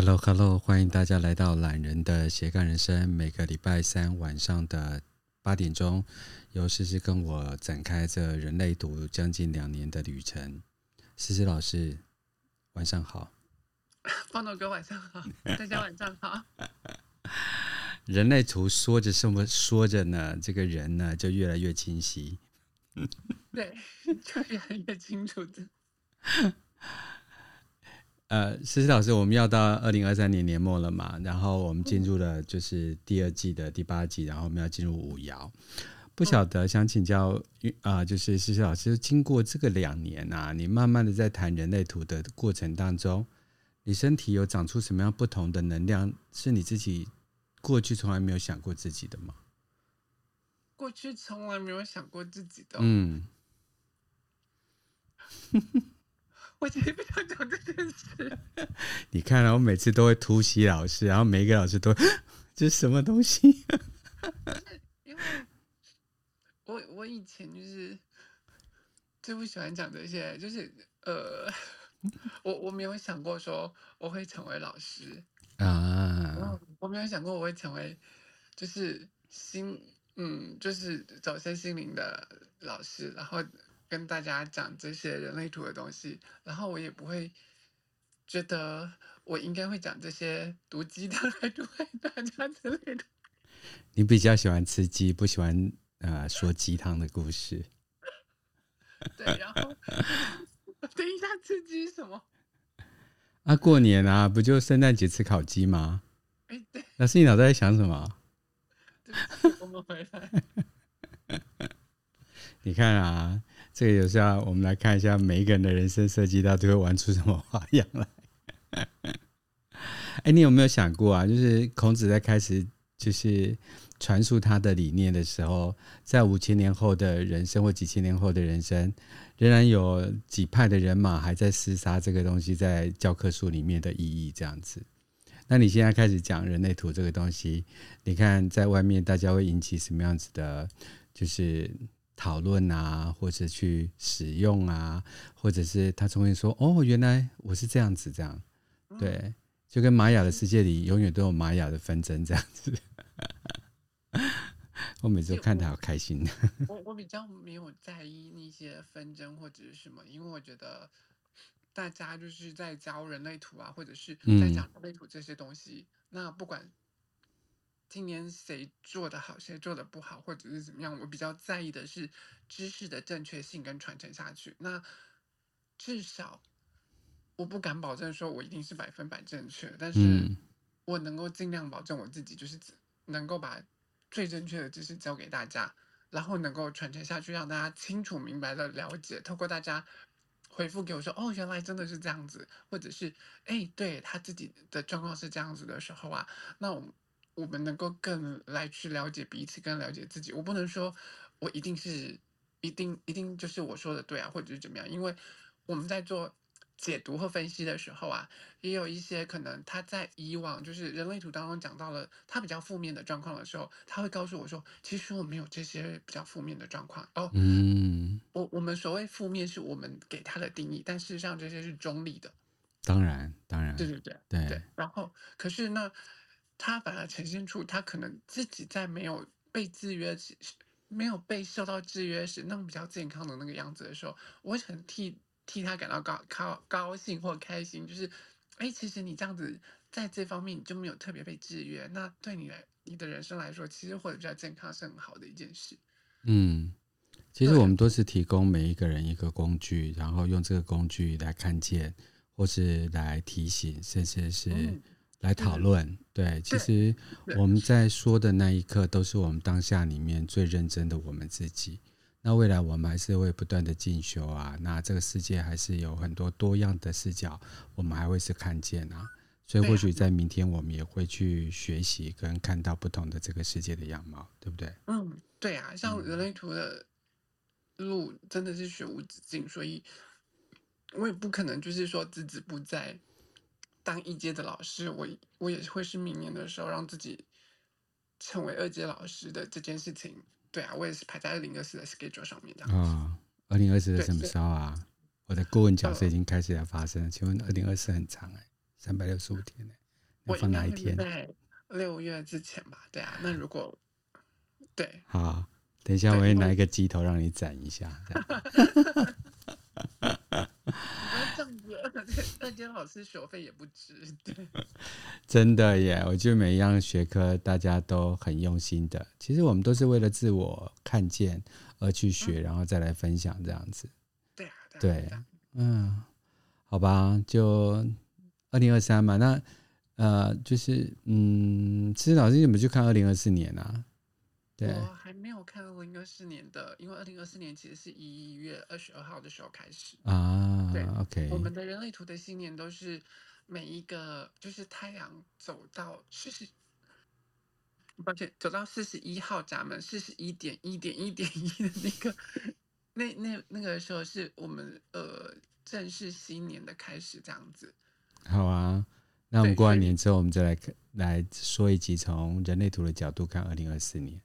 Hello，Hello，hello, 欢迎大家来到懒人的斜杠人生。每个礼拜三晚上的八点钟，由诗诗跟我展开这人类图将近两年的旅程。诗诗老师，晚上好。方头哥，晚上好。大家晚上好。人类图说着什么说着呢？这个人呢就越来越清晰。对，就越来越清楚的。呃，思思老师，我们要到二零二三年年末了嘛？然后我们进入了就是第二季的第八季，然后我们要进入五爻。不晓得想请教啊、呃，就是思思老师，经过这个两年啊，你慢慢的在谈人类图的过程当中，你身体有长出什么样不同的能量，是你自己过去从来没有想过自己的吗？过去从来没有想过自己的。嗯。我其实不想讲这件事。你看啊，我每次都会突袭老师，然后每一个老师都 这是什么东西？因为我我以前就是最不喜欢讲这些，就是呃，我我没有想过说我会成为老师啊，我没有想过我会成为就是心嗯，就是走身心灵的老师，然后。跟大家讲这些人类图的东西，然后我也不会觉得我应该会讲这些毒鸡汤来毒害大家之类的。你比较喜欢吃鸡，不喜欢呃说鸡汤的故事。对，然后 等一下吃鸡什么？啊，过年啊，不就圣诞节吃烤鸡吗？哎，对。老师，你脑袋在想什么？我们回来。你看啊。这个有时候我们来看一下每一个人的人生设计，到底会玩出什么花样来？哎，你有没有想过啊？就是孔子在开始就是传述他的理念的时候，在五千年后的人生或几千年后的人生，仍然有几派的人马还在厮杀这个东西在教科书里面的意义这样子。那你现在开始讲人类图这个东西，你看在外面大家会引起什么样子的？就是。讨论啊，或者去使用啊，或者是他重新说：“哦，原来我是这样子，这样。”对，就跟玛雅的世界里永远都有玛雅的纷争这样子。我每次都看他好开心。我我，我比较没有在意那些纷争或者是什么，因为我觉得大家就是在教人类图啊，或者是在讲人类图这些东西，嗯、那不管。今年谁做的好，谁做的不好，或者是怎么样？我比较在意的是知识的正确性跟传承下去。那至少我不敢保证说我一定是百分百正确，但是我能够尽量保证我自己就是能够把最正确的知识教给大家，然后能够传承下去，让大家清楚明白的了解。透过大家回复给我说：“哦，原来真的是这样子。”或者是“哎，对他自己的状况是这样子的时候啊，那我们。”我们能够更来去了解彼此，更了解自己。我不能说，我一定是，一定一定就是我说的对啊，或者是怎么样？因为我们在做解读和分析的时候啊，也有一些可能他在以往就是人类图当中讲到了他比较负面的状况的时候，他会告诉我说，其实我没有这些比较负面的状况哦。嗯，我我们所谓负面是我们给他的定义，但事实上这些是中立的。当然，当然，对对对对，对。然后，可是那。他反而呈现出他可能自己在没有被制约时，没有被受到制约时，那种比较健康的那个样子的时候，我会很替替他感到高高高兴或开心。就是，哎，其实你这样子在这方面你就没有特别被制约，那对你来你的人生来说，其实活得比较健康是很好的一件事。嗯，其实我们都是提供每一个人一个工具，然后用这个工具来看见，或是来提醒，甚至是。嗯来讨论，对，其实我们在说的那一刻，都是我们当下里面最认真的我们自己。那未来我们还是会不断的进修啊，那这个世界还是有很多多样的视角，我们还会是看见啊。所以或许在明天，我们也会去学习跟看到不同的这个世界的样貌，对不对？嗯，对啊，像人类图的路真的是学无止境，所以我也不可能就是说孜孜不在。当一阶的老师，我我也会是明年的时候让自己成为二阶老师的这件事情。对啊，我也是排在二零二四的 schedule 上面的。啊，二零二四的什么时候啊？我的顾问角色已经开始要发生了。请问二零二四很长哎、欸，三百六十五天哎、要放哪一天？在六月之前吧。对啊，那如果对，好，等一下我会拿一个鸡头让你斩一下。这样子，二阶老师学费也不值。对，真的耶！我觉得每一样学科大家都很用心的。其实我们都是为了自我看见而去学，嗯、然后再来分享这样子。对啊，对，对，嗯，好吧，就二零二三嘛。那呃，就是嗯，其实老师你怎么去看二零二四年啊？对。没有看二零二四年的，因为二零二四年其实是一月二十二号的时候开始啊。对，OK。我们的人类图的新年都是每一个，就是太阳走到四十，抱歉，走到四十一号闸门，四十一点一点一点一的那个，那那那个时候是我们呃正式新年的开始，这样子。好啊，那我们过完年之后，我们再来来说一集从人类图的角度看二零二四年。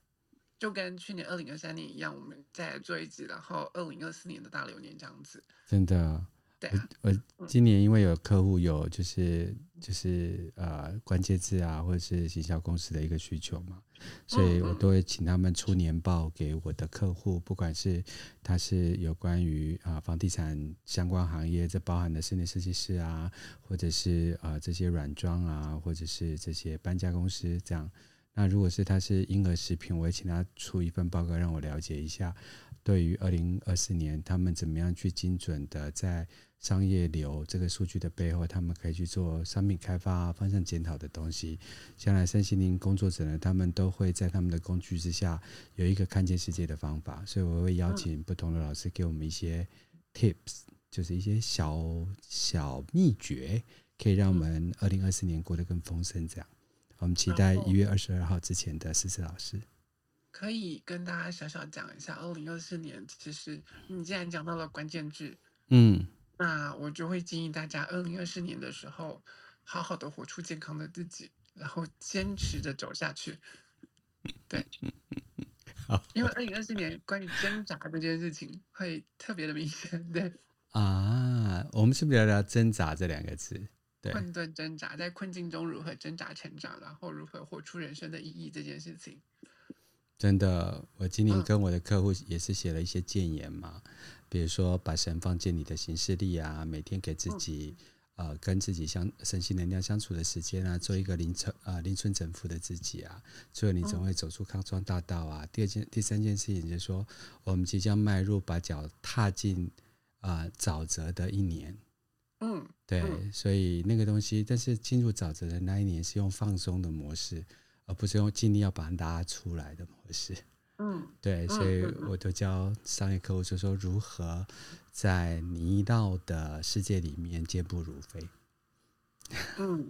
就跟去年二零二三年一样，我们再来做一集，然后二零二四年的大流年这样子。真的，对啊，我，我今年因为有客户有就是就是呃关键字啊，或者是行销公司的一个需求嘛，所以我都会请他们出年报给我的客户，不管是他是有关于啊房地产相关行业，这包含的室内设计师啊，或者是啊这些软装啊，或者是这些搬家公司这样。那如果是他是婴儿食品，我会请他出一份报告，让我了解一下，对于二零二四年他们怎么样去精准的在商业流这个数据的背后，他们可以去做商品开发、方向检讨的东西。将来身心灵工作者呢，他们都会在他们的工具之下有一个看见世界的方法，所以我会邀请不同的老师给我们一些 tips，就是一些小小秘诀，可以让我们二零二四年过得更丰盛，这样。我们期待一月二十二号之前的思思老师，可以跟大家小小讲一下，二零二四年其实你既然讲到了关键字，嗯，那我就会建议大家，二零二四年的时候，好好的活出健康的自己，然后坚持着走下去。对，好，因为二零二四年关于挣扎这件事情会特别的明显。对啊，我们是不是聊聊挣扎这两个字？困顿挣扎，在困境中如何挣扎成长，然后如何活出人生的意义这件事情，真的，我今年跟我的客户也是写了一些建言嘛，嗯、比如说把神放进你的行事历啊，每天给自己、嗯、呃跟自己相身心能量相处的时间啊，做一个零存啊零存整付的自己啊，最后你总会走出康庄大道啊。嗯、第二件、第三件事情就是说，我们即将迈入把脚踏进啊沼泽的一年。嗯，对，所以那个东西，但是进入沼泽的那一年是用放松的模式，而不是用尽力要把它拉出来的模式。嗯，对，所以我都教商业客户就说如何在泥道的世界里面健步如飞。嗯，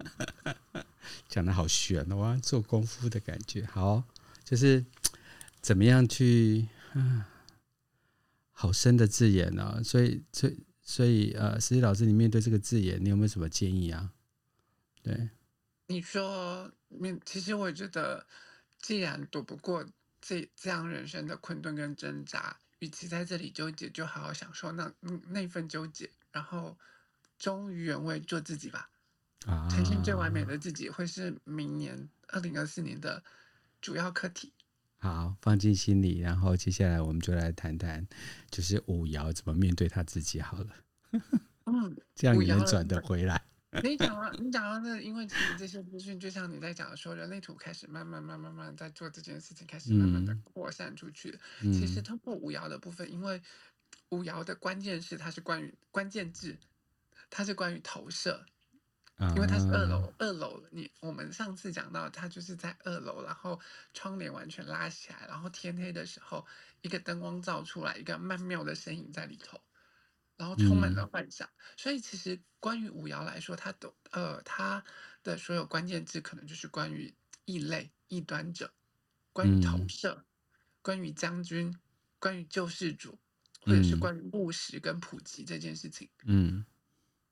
讲得好悬哦，做功夫的感觉。好，就是怎么样去，嗯，好深的字眼呢、哦？所以，所以。所以，呃，思思老师，你面对这个字眼，你有没有什么建议啊？对，你说，面其实我觉得，既然躲不过这这样人生的困顿跟挣扎，与其在这里纠结，就好好享受那那份纠结，然后忠于原位，做自己吧。啊，呈现最完美的自己，会是明年二零二四年的主要课题。好，放进心里，然后接下来我们就来谈谈，就是五爻怎么面对他自己好了。嗯，这样也能转得回来。你讲了，你讲到那，因为其实这些资讯，就像你在讲的说，人类图开始慢慢、慢慢、慢慢在做这件事情，开始慢慢的扩散出去。嗯、其实通过五爻的部分，因为五爻的关键是它是关于关键字，它是关于投射。因为它是二楼，二楼你我们上次讲到，它就是在二楼，然后窗帘完全拉起来，然后天黑的时候，一个灯光照出来，一个曼妙的身影在里头，然后充满了幻想。嗯、所以其实关于五爻来说，它的呃它的所有关键字可能就是关于异类、异端者，关于投射，嗯、关于将军，关于救世主，或者是关于务实跟普及这件事情。嗯。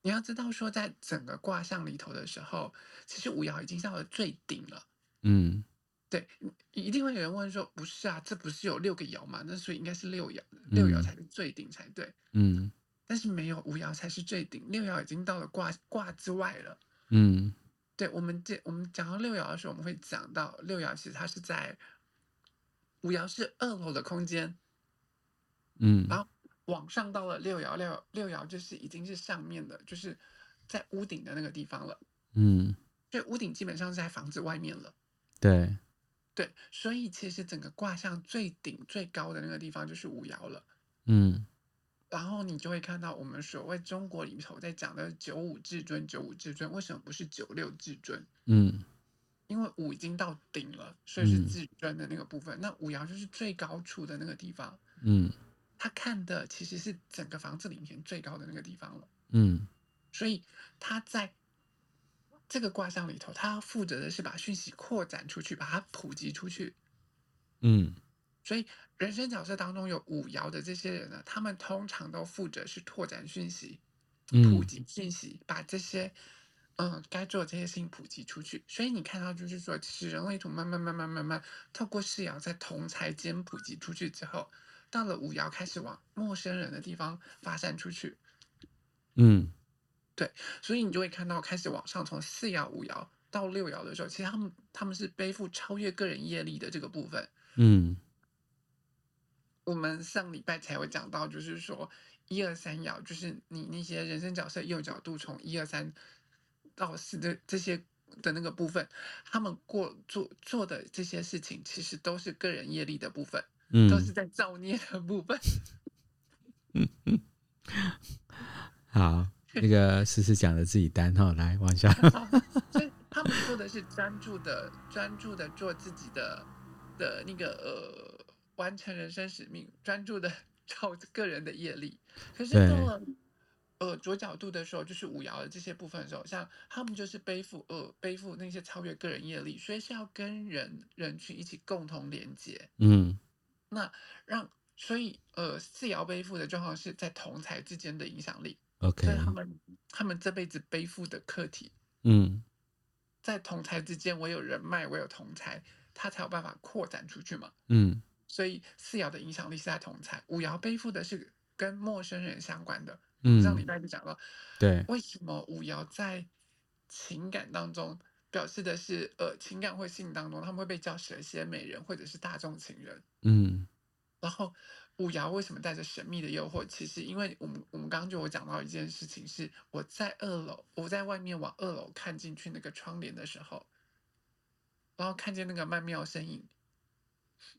你要知道，说在整个卦象里头的时候，其实五爻已经到了最顶了。嗯，对，一定会有人问说：“不是啊，这不是有六个爻吗？那所以应该是六爻，六爻才是最顶才对。”嗯，但是没有，五爻才是最顶，六爻已经到了卦卦之外了。嗯，对，我们这我们讲到六爻的时候，我们会讲到六爻其实它是在五爻是二楼的空间，嗯，然后往上到了六爻，六六爻就是已经是上面的，就是在屋顶的那个地方了，嗯，所以屋顶基本上是在房子外面了，对，对，所以其实整个卦象最顶最高的那个地方就是五爻了，嗯。然后你就会看到，我们所谓中国里头在讲的九五至尊，九五至尊为什么不是九六至尊？嗯，因为五已经到顶了，所以是至尊的那个部分。嗯、那五爻就是最高处的那个地方。嗯，他看的其实是整个房子里面最高的那个地方了。嗯，所以他在这个卦象里头，他要负责的是把讯息扩展出去，把它普及出去。嗯，所以。人生角色当中有五爻的这些人呢，他们通常都负责是拓展讯息、普及讯息，嗯、把这些嗯该做的这些事情普及出去。所以你看到就是说，其实人类图慢慢慢慢慢慢透过四爻在同侪间普及出去之后，到了五爻开始往陌生人的地方发散出去。嗯，对，所以你就会看到开始往上从四爻、五爻到六爻的时候，其实他们他们是背负超越个人业力的这个部分。嗯。我们上礼拜才会讲到，就是说一二三爻，就是你那些人生角色右角度从一二三到四的这些的那个部分，他们过做做的这些事情，其实都是个人业力的部分，嗯，都是在造孽的部分。嗯嗯，好，那个思思讲的自己单哈，来往下。所以他们做的是专注的、专注的做自己的的那个呃。完成人生使命，专注的 照个人的业力。可是到了呃左角度的时候，就是五爻的这些部分的时候，像他们就是背负呃背负那些超越个人业力，所以是要跟人人群一起共同连接。嗯，那让所以呃四爻背负的状况是在同财之间的影响力。OK，所以他们他们这辈子背负的课题，嗯，在同财之间，我有人脉，我有同财，他才有办法扩展出去嘛。嗯。所以四爻的影响力是在同财，五爻背负的是跟陌生人相关的。嗯，上礼拜就讲了，对，为什么五爻在情感当中表示的是呃情感或性当中，他们会被叫蛇蝎美人或者是大众情人。嗯，然后五爻为什么带着神秘的诱惑？其实因为我们我们刚刚就有讲到一件事情，是我在二楼，我在外面往二楼看进去那个窗帘的时候，然后看见那个曼妙身影。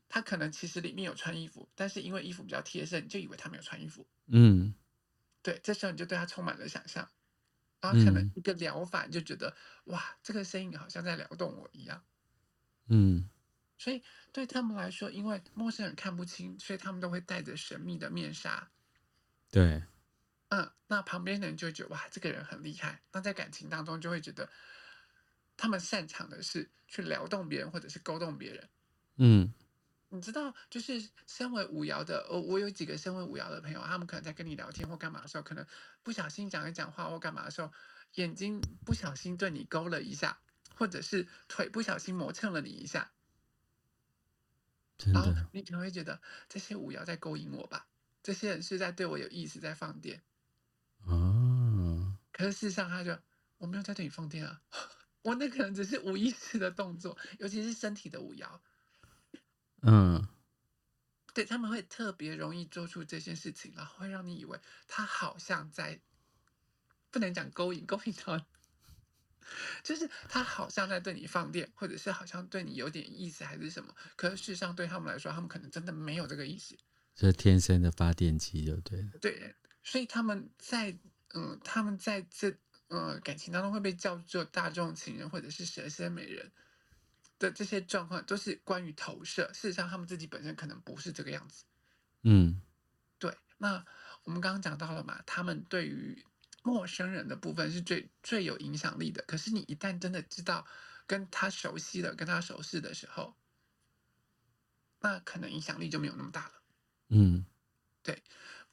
他可能其实里面有穿衣服，但是因为衣服比较贴身，你就以为他没有穿衣服。嗯，对，这时候你就对他充满了想象，然后可能一个疗法，就觉得、嗯、哇，这个声音好像在撩动我一样。嗯，所以对他们来说，因为陌生人看不清，所以他们都会戴着神秘的面纱。对，嗯，那旁边的人就觉得哇，这个人很厉害。那在感情当中，就会觉得他们擅长的是去撩动别人，或者是勾动别人。嗯。你知道，就是身为五爻的，我我有几个身为五爻的朋友，他们可能在跟你聊天或干嘛的时候，可能不小心讲一讲话或干嘛的时候，眼睛不小心对你勾了一下，或者是腿不小心磨蹭了你一下，然后你可能会觉得这些五爻在勾引我吧，这些人是在对我有意思，在放电。哦，可是事实上，他就我没有在对你放电啊，我那可能只是无意识的动作，尤其是身体的五爻。嗯，对，他们会特别容易做出这件事情，然后会让你以为他好像在，不能讲勾引，勾引到，就是他好像在对你放电，或者是好像对你有点意思还是什么。可是事实上对他们来说，他们可能真的没有这个意思，这是天生的发电机，就对了。对，所以他们在嗯，他们在这嗯感情当中会被叫做大众情人，或者是蛇蝎美人。的这些状况都是关于投射，事实上他们自己本身可能不是这个样子。嗯，对。那我们刚刚讲到了嘛，他们对于陌生人的部分是最最有影响力的。可是你一旦真的知道跟他熟悉的，跟他熟识的时候，那可能影响力就没有那么大了。嗯，对，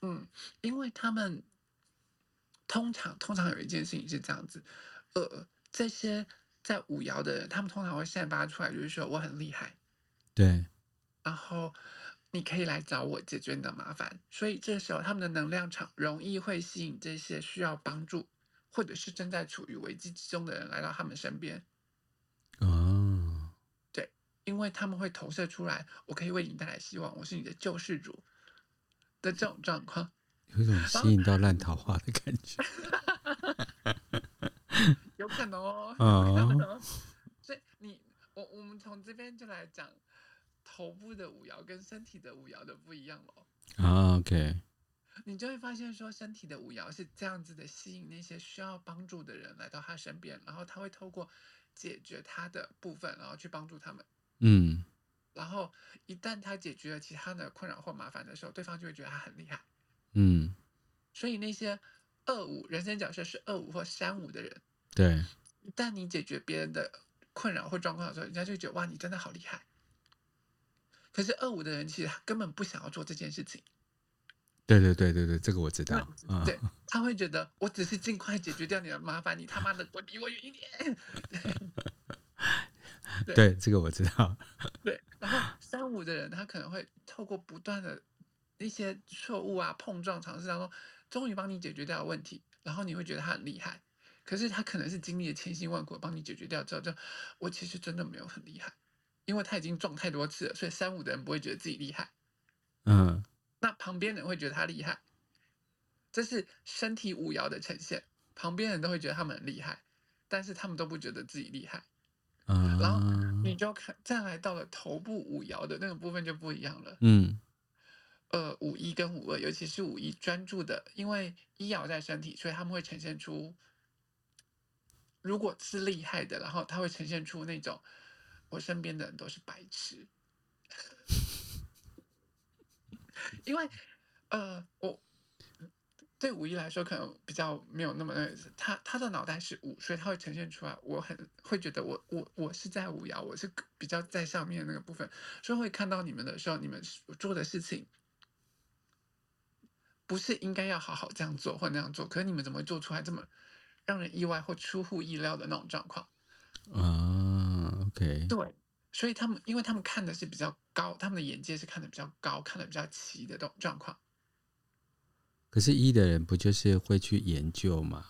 嗯，因为他们通常通常有一件事情是这样子，呃，这些。在五爻的人，他们通常会散发出来，就是说我很厉害，对，然后你可以来找我解决你的麻烦。所以这时候他们的能量场容易会吸引这些需要帮助或者是正在处于危机之中的人来到他们身边。哦，对，因为他们会投射出来，我可以为你带来希望，我是你的救世主的这种状况，有一种吸引到烂桃花的感觉。有可能哦。哦。所以你我我们从这边就来讲头部的五爻跟身体的五爻的不一样喽。啊，OK。你就会发现说，身体的五爻是这样子的，吸引那些需要帮助的人来到他身边，然后他会透过解决他的部分，然后去帮助他们。嗯。然后一旦他解决了其他的困扰或麻烦的时候，对方就会觉得他很厉害。嗯。所以那些二五人生角色是二五或三五的人，对，但你解决别人的困扰或状况的时候，人家就觉得哇，你真的好厉害。可是二五的人其实他根本不想要做这件事情。对对对对对，这个我知道。对，嗯、他会觉得我只是尽快解决掉你的麻烦，你他妈的滚离我远一点。对，对，这个我知道。对，然后三五的人，他可能会透过不断的一些错误啊、碰撞、尝试当中，终于帮你解决掉问题，然后你会觉得他很厉害。可是他可能是经历了千辛万苦帮你解决掉之后，就我其实真的没有很厉害，因为他已经撞太多次了，所以三五的人不会觉得自己厉害。嗯。那旁边人会觉得他厉害，这是身体五摇的呈现。旁边人都会觉得他们很厉害，但是他们都不觉得自己厉害。嗯，然后你就看，再来到了头部五摇的那个部分就不一样了。嗯，呃，五一跟五二，尤其是五一专注的，因为一爻在身体，所以他们会呈现出，如果是厉害的，然后他会呈现出那种，我身边的人都是白痴。因为，呃，我对五一来说可能比较没有那么那，他他的脑袋是五，所以他会呈现出来，我很会觉得我我我是在五爻，我是比较在上面那个部分，所以会看到你们的时候，你们做的事情不是应该要好好这样做或那样做，可是你们怎么做出来这么让人意外或出乎意料的那种状况？啊，OK，对。所以他们，因为他们看的是比较高，他们的眼界是看的比较高，看的比较齐的这种状况。可是，一的人不就是会去研究嘛？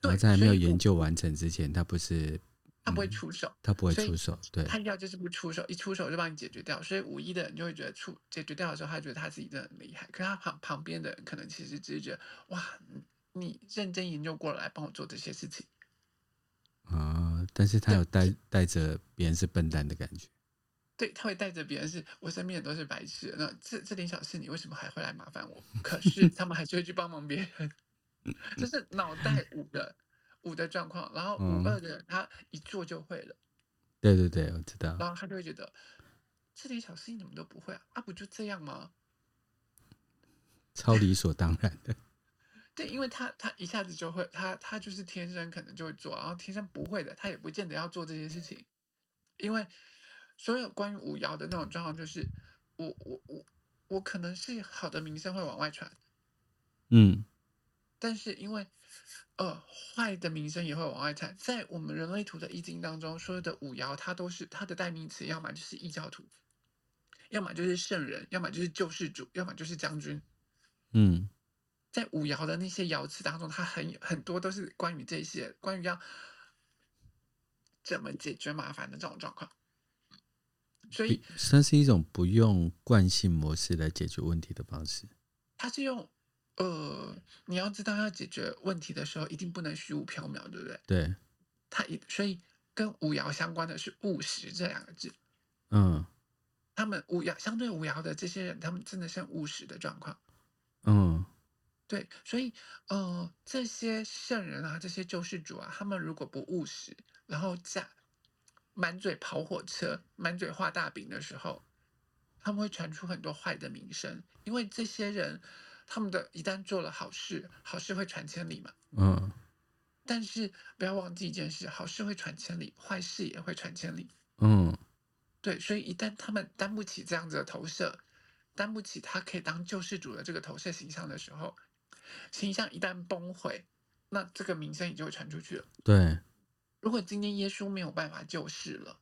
然后在还没有研究完成之前，他不是他不会出手，他不会出手，对，他要就是不出手，一出手就帮你解决掉。所以，五一的人就会觉得出解决掉的时候，他觉得他自己真的很厉害。可是他旁旁边的人可能其实只是觉得，哇，你认真研究过来帮我做这些事情。啊！但是他有带带着别人是笨蛋的感觉，对，他会带着别人是我身边的都是白痴，那这这点小事你为什么还会来麻烦我？可是他们还是会去帮忙别人，就 是脑袋五的五的状况。然后五二的人他一做就会了，对对对，我知道。然后他就会觉得这点小事你怎么都不会啊？啊，不就这样吗？超理所当然的。对，因为他他一下子就会，他他就是天生可能就会做，然后天生不会的，他也不见得要做这些事情。因为所有关于五爻的那种状况，就是我我我我可能是好的名声会往外传，嗯，但是因为呃坏的名声也会往外传，在我们人类图的易经当中，所有的五爻它都是它的代名词，要么就是异教徒，要么就是圣人，要么就是救世主，要么就是将军，嗯。在五爻的那些爻辞当中，它很很多都是关于这些，关于要怎么解决麻烦的这种状况。所以，算是一种不用惯性模式来解决问题的方式。它是用呃，你要知道要解决问题的时候，一定不能虚无缥缈，对不对？对。它一所以跟五爻相关的是务实这两个字。嗯。他们五爻相对五爻的这些人，他们真的是务实的状况。嗯。对，所以，呃，这些圣人啊，这些救世主啊，他们如果不务实，然后在满嘴跑火车、满嘴画大饼的时候，他们会传出很多坏的名声。因为这些人，他们的一旦做了好事，好事会传千里嘛。嗯。但是不要忘记一件事，好事会传千里，坏事也会传千里。嗯。对，所以一旦他们担不起这样子的投射，担不起他可以当救世主的这个投射形象的时候。形象一旦崩毁，那这个名声也就会传出去了。对，如果今天耶稣没有办法救世了，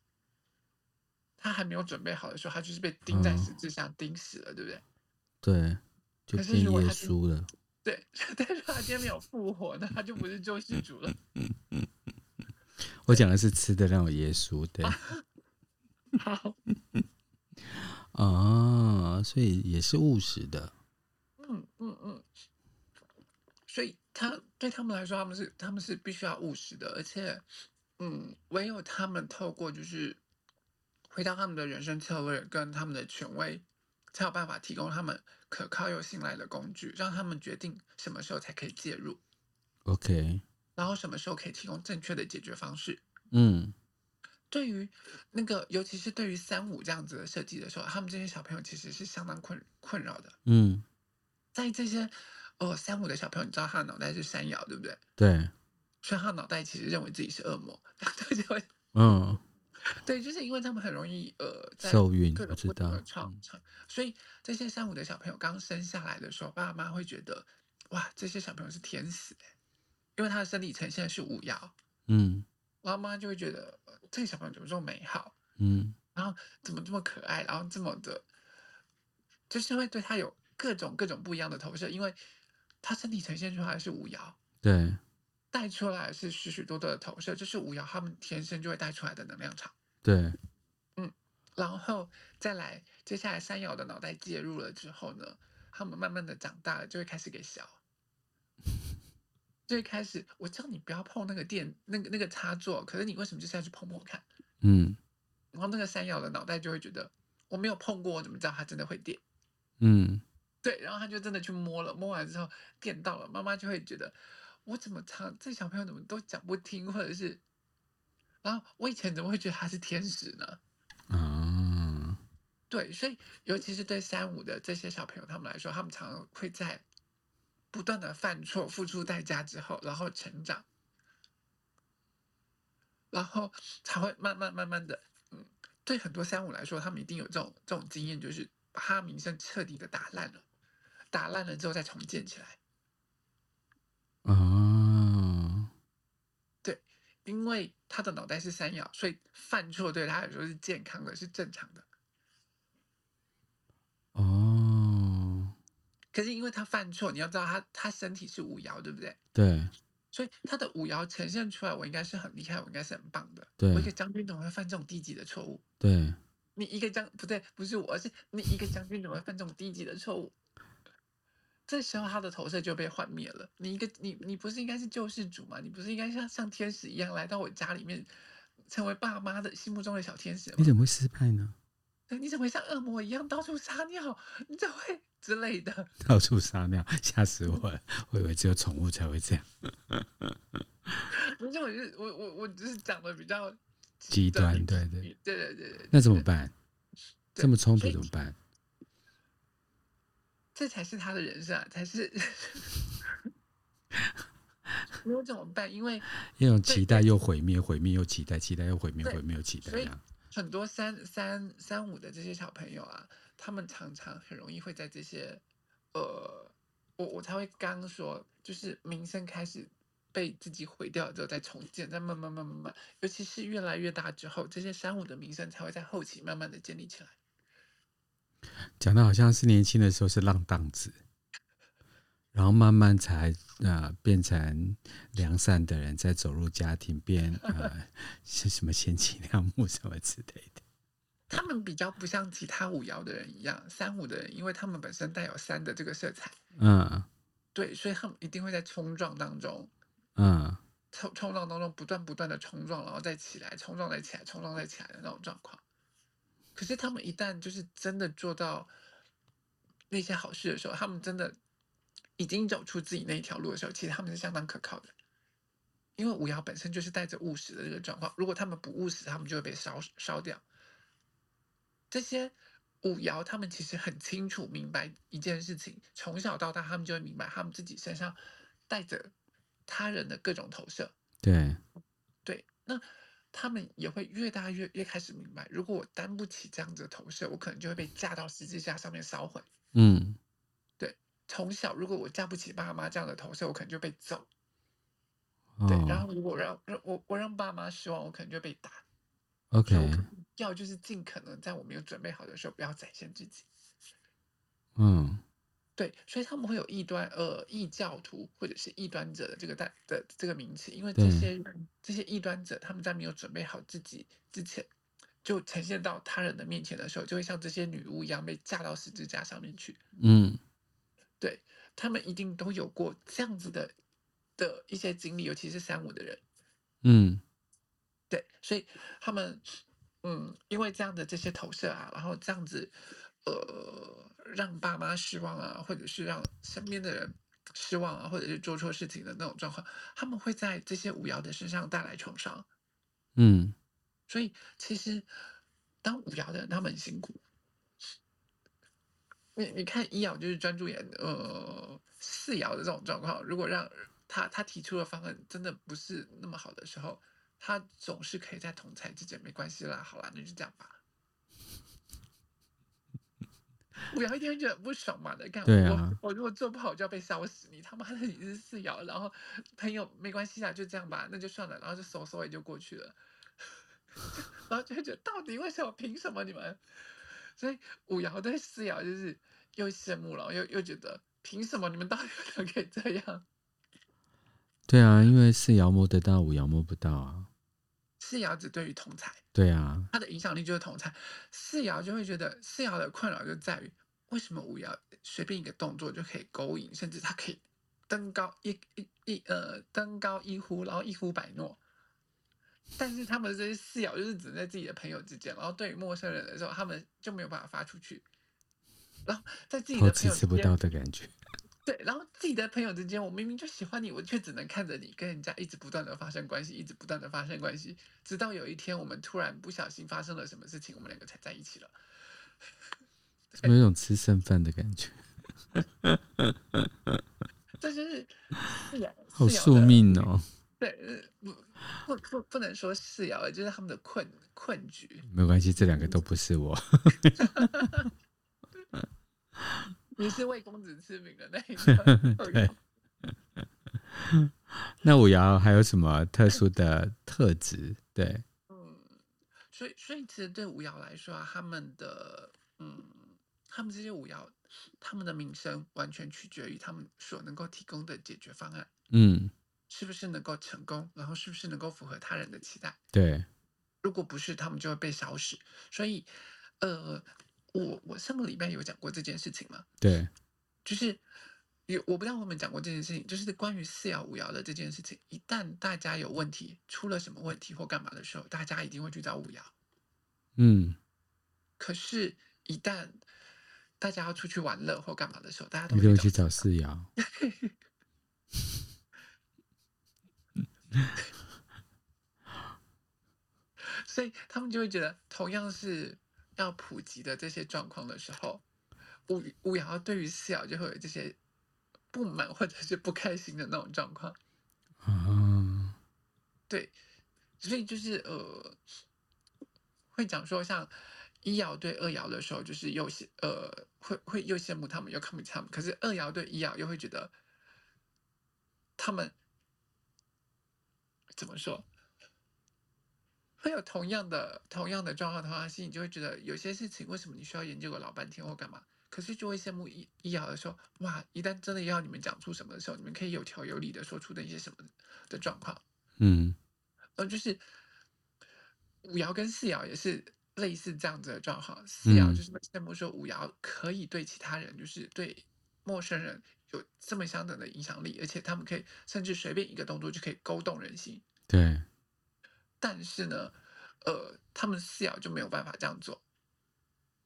他还没有准备好的时候，他就是被钉在十字上钉死了，嗯、对不对？对，就变耶稣了。对，但是他今天没有复活，那他就不是救世主了。我讲的是吃的那种耶稣，对。好。啊，所以也是务实的。嗯嗯嗯。所以他对他们来说，他们是他们是必须要务实的，而且，嗯，唯有他们透过就是回到他们的人生策略跟他们的权威，才有办法提供他们可靠又信赖的工具，让他们决定什么时候才可以介入。OK。然后什么时候可以提供正确的解决方式？嗯。对于那个，尤其是对于三五这样子的设计的时候，他们这些小朋友其实是相当困困扰的。嗯，在这些哦三五的小朋友，你知道他的脑袋是山摇，对不对？对。所以他脑袋其实认为自己是恶魔，他就会嗯，对，就是因为他们很容易呃受孕，不知道。所以这些三五的小朋友刚生下来的时候，爸爸妈妈会觉得哇，这些小朋友是天使，因为他的生理呈现是五爻。嗯。妈妈就会觉得。这个小朋友怎么这么美好？嗯，然后怎么这么可爱？然后这么的，就是会对他有各种各种不一样的投射，因为他身体呈现出来是五爻，对，带出来是许许多多的投射，就是五爻他们天生就会带出来的能量场。对，嗯，然后再来，接下来三爻的脑袋介入了之后呢，他们慢慢的长大了，就会开始给小。最开始，我叫你不要碰那个电，那个那个插座，可是你为什么就是要去碰碰看？嗯，然后那个三爻的脑袋就会觉得我没有碰过，我怎么知道它真的会电？嗯，对，然后他就真的去摸了，摸完之后电到了，妈妈就会觉得我怎么唱这小朋友怎么都讲不听，或者是，然后我以前怎么会觉得他是天使呢？嗯，对，所以尤其是对三五的这些小朋友他们来说，他们常常会在。不断的犯错，付出代价之后，然后成长，然后才会慢慢慢慢的，嗯，对很多三五来说，他们一定有这种这种经验，就是把他名声彻底的打烂了，打烂了之后再重建起来。哦，对，因为他的脑袋是三爻，所以犯错对他来说是健康的，是正常的。哦可是因为他犯错，你要知道他他身体是五爻，对不对？对。所以他的五爻呈现出来，我应该是很厉害，我应该是很棒的。对。我一个将军怎么会犯这种低级的错误？对。你一个将不对，不是我，而是你一个将军怎么会犯这种低级的错误？这时候他的投射就被幻灭了。你一个你你不是应该是救世主吗？你不是应该像像天使一样来到我家里面，成为爸妈的心目中的小天使吗？你怎么会失败呢？你怎么会像恶魔一样到处撒尿？你怎么会之类的？到处撒尿，吓死我了！我以为只有宠物才会这样。不是，我是我我我只是讲的比较极端，对对对对对对。那怎么办？这么冲突怎么办？这才是他的人生啊！才是。没有怎么办？因为一种期待又毁灭，毁灭又期待，期待又毁灭，毁灭又期待所以。很多三三三五的这些小朋友啊，他们常常很容易会在这些，呃，我我才会刚说，就是名声开始被自己毁掉之后再重建，再慢慢慢慢慢，尤其是越来越大之后，这些三五的名声才会在后期慢慢的建立起来。讲的好像是年轻的时候是浪荡子。然后慢慢才啊、呃、变成良善的人，再走入家庭变呃是什么贤妻良母什么之类的。他们比较不像其他五爻的人一样，三五的人，因为他们本身带有三的这个色彩，嗯，对，所以他们一定会在冲撞当中，嗯，冲冲撞当中不断不断的冲撞，然后再起来，冲撞再起来，冲撞再起来的那种状况。可是他们一旦就是真的做到那些好事的时候，他们真的。已经走出自己那一条路的时候，其实他们是相当可靠的，因为五爻本身就是带着务实的这个状况。如果他们不务实，他们就会被烧烧掉。这些五爻他们其实很清楚明白一件事情，从小到大他们就会明白，他们自己身上带着他人的各种投射。对，对，那他们也会越大越越开始明白，如果我担不起这样子的投射，我可能就会被架到十字架上面烧毁。嗯。对从小，如果我架不起爸妈这样的投射，我可能就被揍。哦、对，然后如果让让我我让爸妈失望，我可能就被打。OK，要就是尽可能在我没有准备好的时候，不要展现自己。嗯，对，所以他们会有异端呃异教徒或者是异端者的这个代的这个名词，因为这些人这些异端者他们在没有准备好自己之前，就呈现到他人的面前的时候，就会像这些女巫一样被架到十字架上面去。嗯，对，他们一定都有过这样子的的一些经历，尤其是三五的人。嗯，对，所以他们嗯，因为这样的这些投射啊，然后这样子呃。让爸妈失望啊，或者是让身边的人失望啊，或者是做错事情的那种状况，他们会在这些五爻的身上带来创伤。嗯，所以其实当五爻的人，他们很辛苦。你你看一爻就是专注演呃四爻的这种状况，如果让他他提出的方案真的不是那么好的时候，他总是可以在同才之间没关系啦，好啦，那就这样吧。五爻一定会觉得不爽嘛的，干我、啊、我如果做不好我就要被烧死，你他妈的你是四爻，然后朋友没关系啊，就这样吧，那就算了，然后就收收也就过去了，然后就会觉得到底为什么凭什么你们？所以五爻对四爻就是又羡慕了，又又觉得凭什么你们到底怎么可以这样？对啊，因为四爻摸得到，五爻摸不到啊。四爻只对于同财，对啊，他的影响力就是同财。四爻就会觉得四爻的困扰就在于，为什么五爻随便一个动作就可以勾引，甚至他可以登高一一一呃登高一呼，然后一呼百诺。但是他们这些四爻就是只在自己的朋友之间，然后对于陌生人的时候，他们就没有办法发出去。然后在自己的朋友吃不到的感觉。对，然后自己的朋友之间，我明明就喜欢你，我却只能看着你跟人家一直不断的发生关系，一直不断的发生关系，直到有一天我们突然不小心发生了什么事情，我们两个才在一起了。有一种吃剩饭的感觉。这就是四爻，好宿命哦。对，不不不不能说四爻，就是他们的困困局。没关系，这两个都不是我。你是为公子赐名的那一个。对。那五爻还有什么特殊的特质？对。嗯，所以所以其实对五爻来说啊，他们的嗯，他们这些五爻，他们的名声完全取决于他们所能够提供的解决方案。嗯。是不是能够成功？然后是不是能够符合他人的期待？对。如果不是，他们就会被烧死。所以，呃。我我上个礼拜有讲过这件事情吗？对，就是有我不知道我们讲过这件事情，就是关于四爻五爻的这件事情。一旦大家有问题，出了什么问题或干嘛的时候，大家一定会去找五爻。嗯。可是，一旦大家要出去玩乐或干嘛的时候，大家都一定会去找四爻。所以他们就会觉得，同样是。要普及的这些状况的时候，五五爻对于四爻就会有这些不满或者是不开心的那种状况。啊，对，所以就是呃，会讲说像一爻对二爻的时候，就是又羡呃会会又羡慕他们又看不起他们，可是二爻对一爻又会觉得他们怎么说？会有同样的同样的状况的话，心里就会觉得有些事情为什么你需要研究个老半天或干嘛？可是就会羡慕一一爻的时候，哇！一旦真的要你们讲出什么的时候，你们可以有条有理的说出的一些什么的状况。嗯，呃，就是五爻跟四爻也是类似这样子的状况。四爻就是羡慕说五爻可以对其他人，就是对陌生人有这么相等的影响力，而且他们可以甚至随便一个动作就可以勾动人心。对。但是呢，呃，他们四爻就没有办法这样做，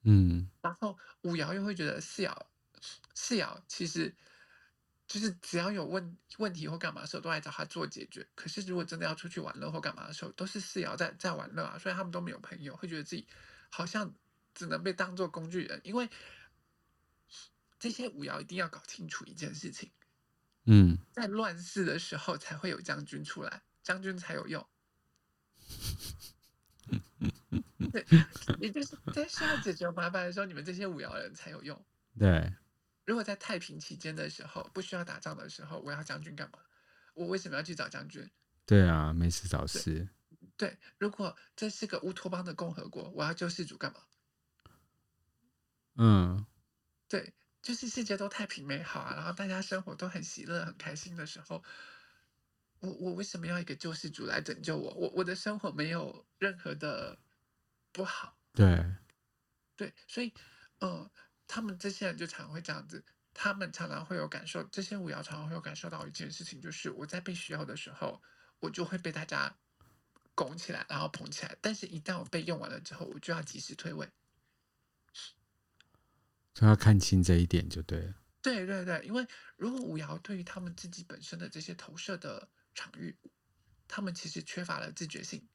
嗯，然后五爻又会觉得四爻，四爻其实就是只要有问问题或干嘛的时候，都来找他做解决。可是如果真的要出去玩乐或干嘛的时候，都是四爻在在玩乐啊，所以他们都没有朋友，会觉得自己好像只能被当做工具人。因为这些五爻一定要搞清楚一件事情，嗯，在乱世的时候才会有将军出来，将军才有用。对，也就是在需要解决麻烦的时候，你们这些五爻人才有用。对，如果在太平期间的时候，不需要打仗的时候，我要将军干嘛？我为什么要去找将军？对啊，没事找事。对，如果这是个乌托邦的共和国，我要救世主干嘛？嗯，对。就是世界都太平美好啊，然后大家生活都很喜乐、很开心的时候，我我为什么要一个救世主来拯救我？我我的生活没有任何的不好。对，对，所以，嗯，他们这些人就常会这样子，他们常常会有感受，这些五爻常常会有感受到一件事情，就是我在被需要的时候，我就会被大家拱起来，然后捧起来，但是一旦我被用完了之后，我就要及时退位。就要看清这一点就对了。对对对，因为如果五爻对于他们自己本身的这些投射的场域，他们其实缺乏了自觉性。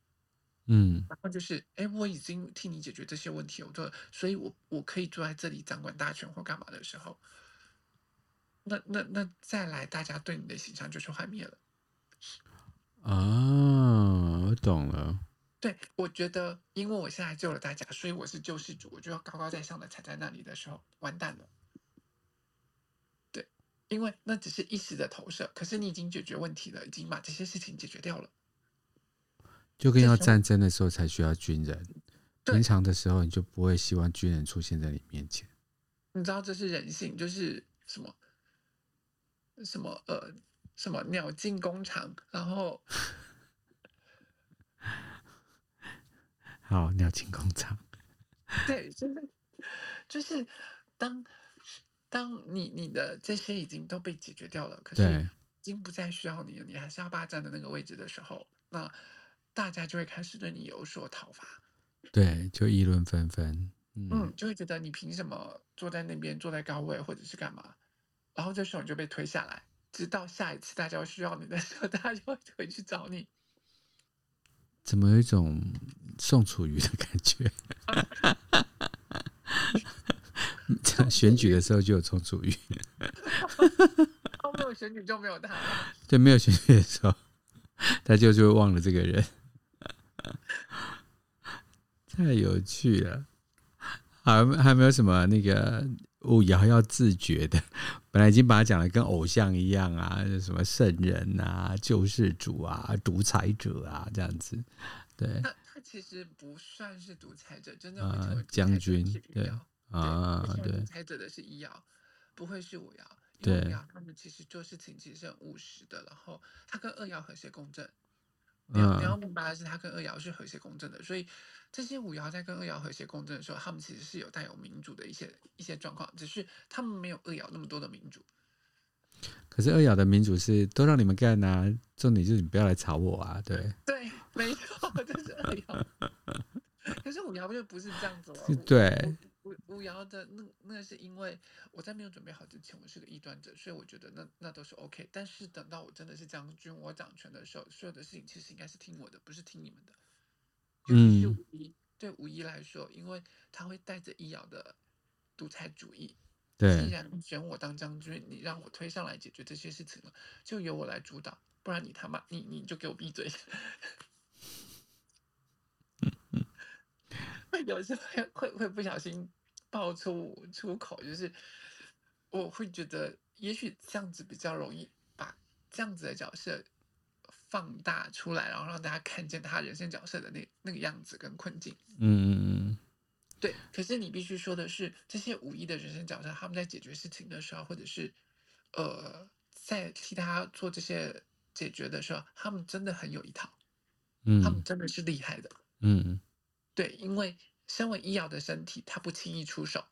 嗯，然后就是，哎，我已经替你解决这些问题，我做，所以我我可以坐在这里掌管大权或干嘛的时候，那那那再来，大家对你的形象就是幻灭了。啊，我懂了。对，我觉得，因为我现在救了大家，所以我是救世主，我就要高高在上的踩在那里的时候，完蛋了。对，因为那只是一时的投射，可是你已经解决问题了，已经把这些事情解决掉了。就跟要战争的时候才需要军人，平常的时候你就不会希望军人出现在你面前。你知道这是人性，就是什么什么呃什么鸟进工厂，然后。好，鸟进工厂。对，就是就是当当你你的这些已经都被解决掉了，可是已经不再需要你了，你还是要霸占的那个位置的时候，那大家就会开始对你有所讨伐。对，就议论纷纷。嗯，嗯，就会觉得你凭什么坐在那边，坐在高位，或者是干嘛？然后这时候你就被推下来，直到下一次大家需要你的时候，大家就会回去找你。怎么有一种宋楚瑜的感觉？选举的时候就有宋楚瑜，后没有选举就没有他。对，没有选举的时候，他就就会忘了这个人，太有趣了。还还没有什么那个。五爻要自觉的，本来已经把他讲的跟偶像一样啊，什么圣人啊、救世主啊、独裁者啊这样子，对。他他其实不算是独裁者，真正会成为将军，对啊，对。独裁者的是一爻，不会是五爻。对。五爻他们其实做事情其实是很务实的，然后他跟二爻和谐共振。你要你要明白的是，他跟二爻是和谐共振的，所以这些五爻在跟二爻和谐共振的时候，他们其实是有带有民主的一些一些状况，只是他们没有二爻那么多的民主。可是二爻的民主是都让你们干啊，重点就是你不要来吵我啊，对。对，没错，这是二爻。可是五爻就不是这样子了，对。五五爻的那那是因为我在没有准备好之前，我是个异端者，所以我觉得那那都是 OK。但是等到我真的是将军，我掌权的时候，所有的事情其实应该是听我的，不是听你们的。尤其是五一，对五一来说，因为他会带着一爻的独裁主义。对，既然选我当将军，你让我推上来解决这些事情了，就由我来主导，不然你他妈你你就给我闭嘴。会有时候会会会不小心爆出出口，就是我会觉得，也许这样子比较容易把这样子的角色放大出来，然后让大家看见他人生角色的那那个样子跟困境。嗯嗯嗯，对。可是你必须说的是，这些武艺的人生角色，他们在解决事情的时候，或者是呃，在替他做这些解决的时候，他们真的很有一套。嗯，他们真的是厉害的。嗯。对，因为身为一爻的身体，他不轻易出手。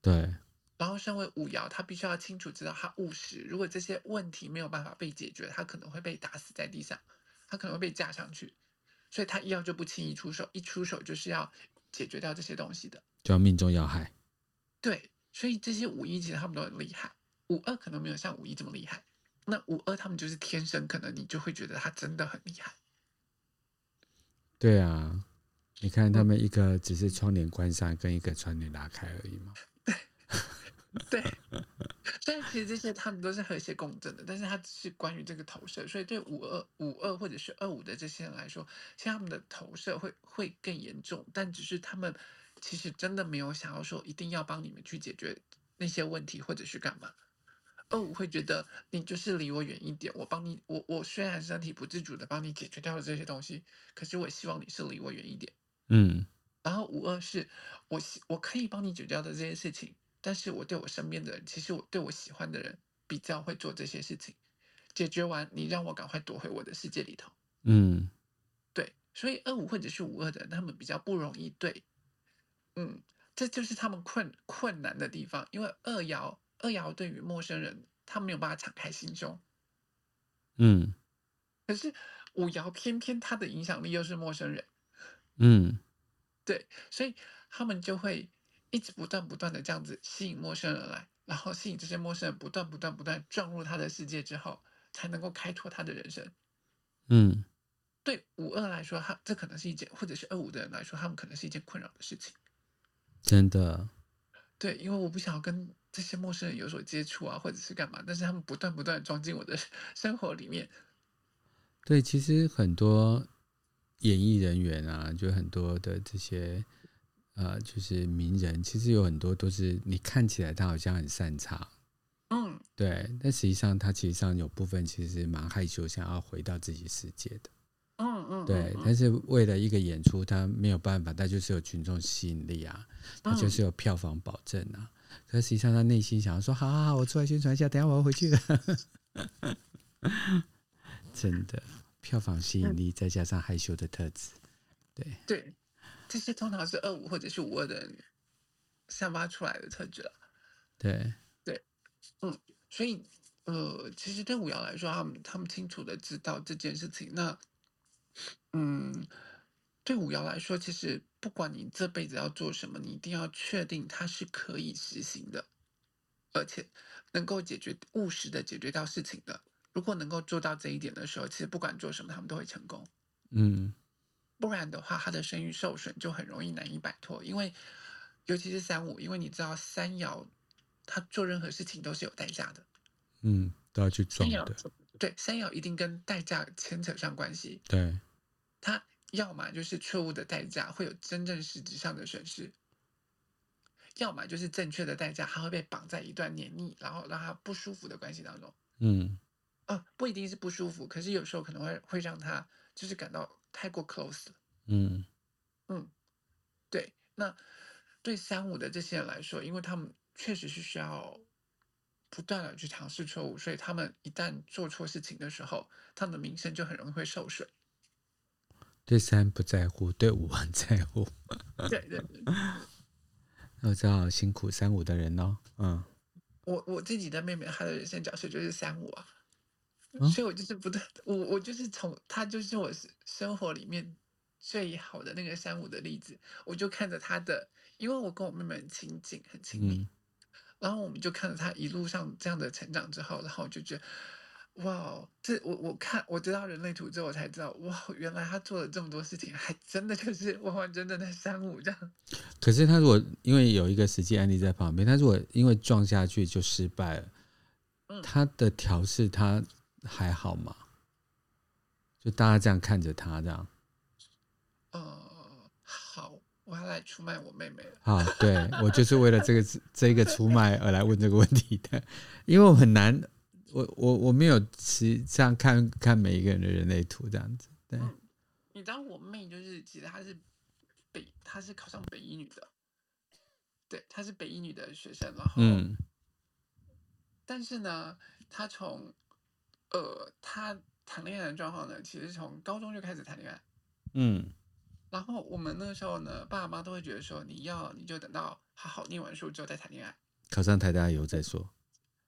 对。然后，身为五爻，他必须要清楚知道他务实。如果这些问题没有办法被解决，他可能会被打死在地上，他可能会被架上去。所以他一爻就不轻易出手，一出手就是要解决掉这些东西的，就要命中要害。对，所以这些五一其实他们都很厉害，五二可能没有像五一这么厉害。那五二他们就是天生，可能你就会觉得他真的很厉害。对啊。你看他们一个只是窗帘关上，跟一个窗帘拉开而已嘛。对，对。虽然其实这些他们都是和谐共振的，但是它只是关于这个投射，所以对五二、五二或者是二五的这些人来说，其实他们的投射会会更严重。但只是他们其实真的没有想要说一定要帮你们去解决那些问题，或者是干嘛。二五会觉得你就是离我远一点，我帮你，我我虽然身体不自主的帮你解决掉了这些东西，可是我希望你是离我远一点。嗯，然后五二是我我可以帮你解决掉的这些事情，但是我对我身边的人，其实我对我喜欢的人比较会做这些事情。解决完，你让我赶快躲回我的世界里头。嗯，对，所以二五或者是五二的人，他们比较不容易对，嗯，这就是他们困困难的地方。因为二爻二爻对于陌生人，他没有办法敞开心胸。嗯，可是五爻偏偏他的影响力又是陌生人。嗯，对，所以他们就会一直不断不断的这样子吸引陌生人来，然后吸引这些陌生人不断不断不断撞入他的世界之后，才能够开拓他的人生。嗯，对五二来说，他这可能是一件，或者是二五的人来说，他们可能是一件困扰的事情。真的。对，因为我不想要跟这些陌生人有所接触啊，或者是干嘛，但是他们不断不断装进我的生活里面。对，其实很多演艺人员啊，就很多的这些呃，就是名人，其实有很多都是你看起来他好像很擅长。嗯，对，但实际上他其实上有部分其实蛮害羞，想要回到自己世界的。嗯嗯，对，但是为了一个演出，他没有办法，他就是有群众吸引力啊，他就是有票房保证啊。可是实际上他内心想要说，好好好，我出来宣传一下，等下我要回去了。真的，票房吸引力再加上害羞的特质，对对，这些通常是二五或者是五二的人散发出来的特质了。对。嗯，所以呃，其实对五爻来说，他们他们清楚的知道这件事情。那嗯，对五爻来说，其实不管你这辈子要做什么，你一定要确定它是可以实行的，而且能够解决务实的解决掉事情的。如果能够做到这一点的时候，其实不管做什么，他们都会成功。嗯，不然的话，他的声誉受损就很容易难以摆脱。因为尤其是三五，因为你知道三爻。他做任何事情都是有代价的，嗯，都要去撞的。对，三爻一定跟代价牵扯上关系。对，他要么就是错误的代价会有真正实质上的损失，要么就是正确的代价，他会被绑在一段黏腻，然后让他不舒服的关系当中。嗯，哦，不一定是不舒服，可是有时候可能会会让他就是感到太过 close 了。嗯嗯，对，那对三五的这些人来说，因为他们。确实是需要不断的去尝试错误，所以他们一旦做错事情的时候，他们的名声就很容易会受损。对三不在乎，对五很在乎。对对对。那我知道辛苦三五的人哦。嗯。我我自己的妹妹，她的人生角色就是三五啊，嗯、所以我就是不断，我我就是从他就是我生活里面最好的那个三五的例子，我就看着他的，因为我跟我妹妹很亲近，很亲密。嗯然后我们就看着他一路上这样的成长之后，然后我就觉得，哇，这我我看我知道人类图之后，我才知道，哇，原来他做了这么多事情，还真的就是完完整整的三五这样。可是他如果因为有一个实际案例在旁边，他如果因为撞下去就失败了，嗯，他的调试他还好吗？就大家这样看着他这样。呃，好我要来出卖我妹妹了。好，对，我就是为了这个 这个出卖而来问这个问题的，因为我很难，我我我没有实这样看看每一个人的人类图这样子。对，嗯、你知道我妹就是，其实她是北，她是考上北一女的，对，她是北一女的学生，然后，嗯，但是呢，她从呃，他谈恋爱的状况呢，其实从高中就开始谈恋爱，嗯。然后我们那个时候呢，爸妈都会觉得说，你要你就等到好好念完书之后再谈恋爱，考上台大以后再说。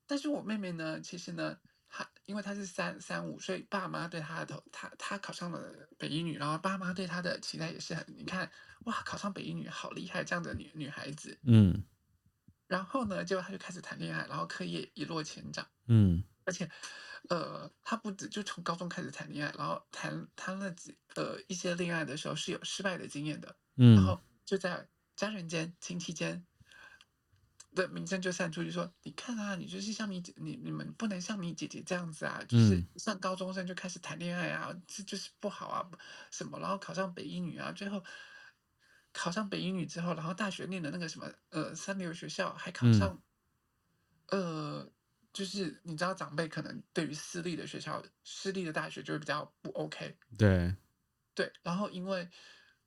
但是我妹妹呢，其实呢，她因为她是三三五，所以爸妈对她的头，她她考上了北一女，然后爸妈对她的期待也是很，你看哇，考上北一女好厉害，这样的女女孩子，嗯。然后呢，结果她就开始谈恋爱，然后课业一落千丈，嗯，而且。呃，他不止就从高中开始谈恋爱，然后谈谈了几呃一些恋爱的时候是有失败的经验的，嗯，然后就在家人间、亲戚间的名声就散出去说，你看啊，你就是像你姐，你你们不能像你姐姐这样子啊，就是上高中生就开始谈恋爱啊，这就是不好啊，什么，然后考上北一女啊，最后考上北一女之后，然后大学念的那个什么呃三流学校还考上，嗯、呃。就是你知道，长辈可能对于私立的学校、私立的大学就会比较不 OK。对，对。然后，因为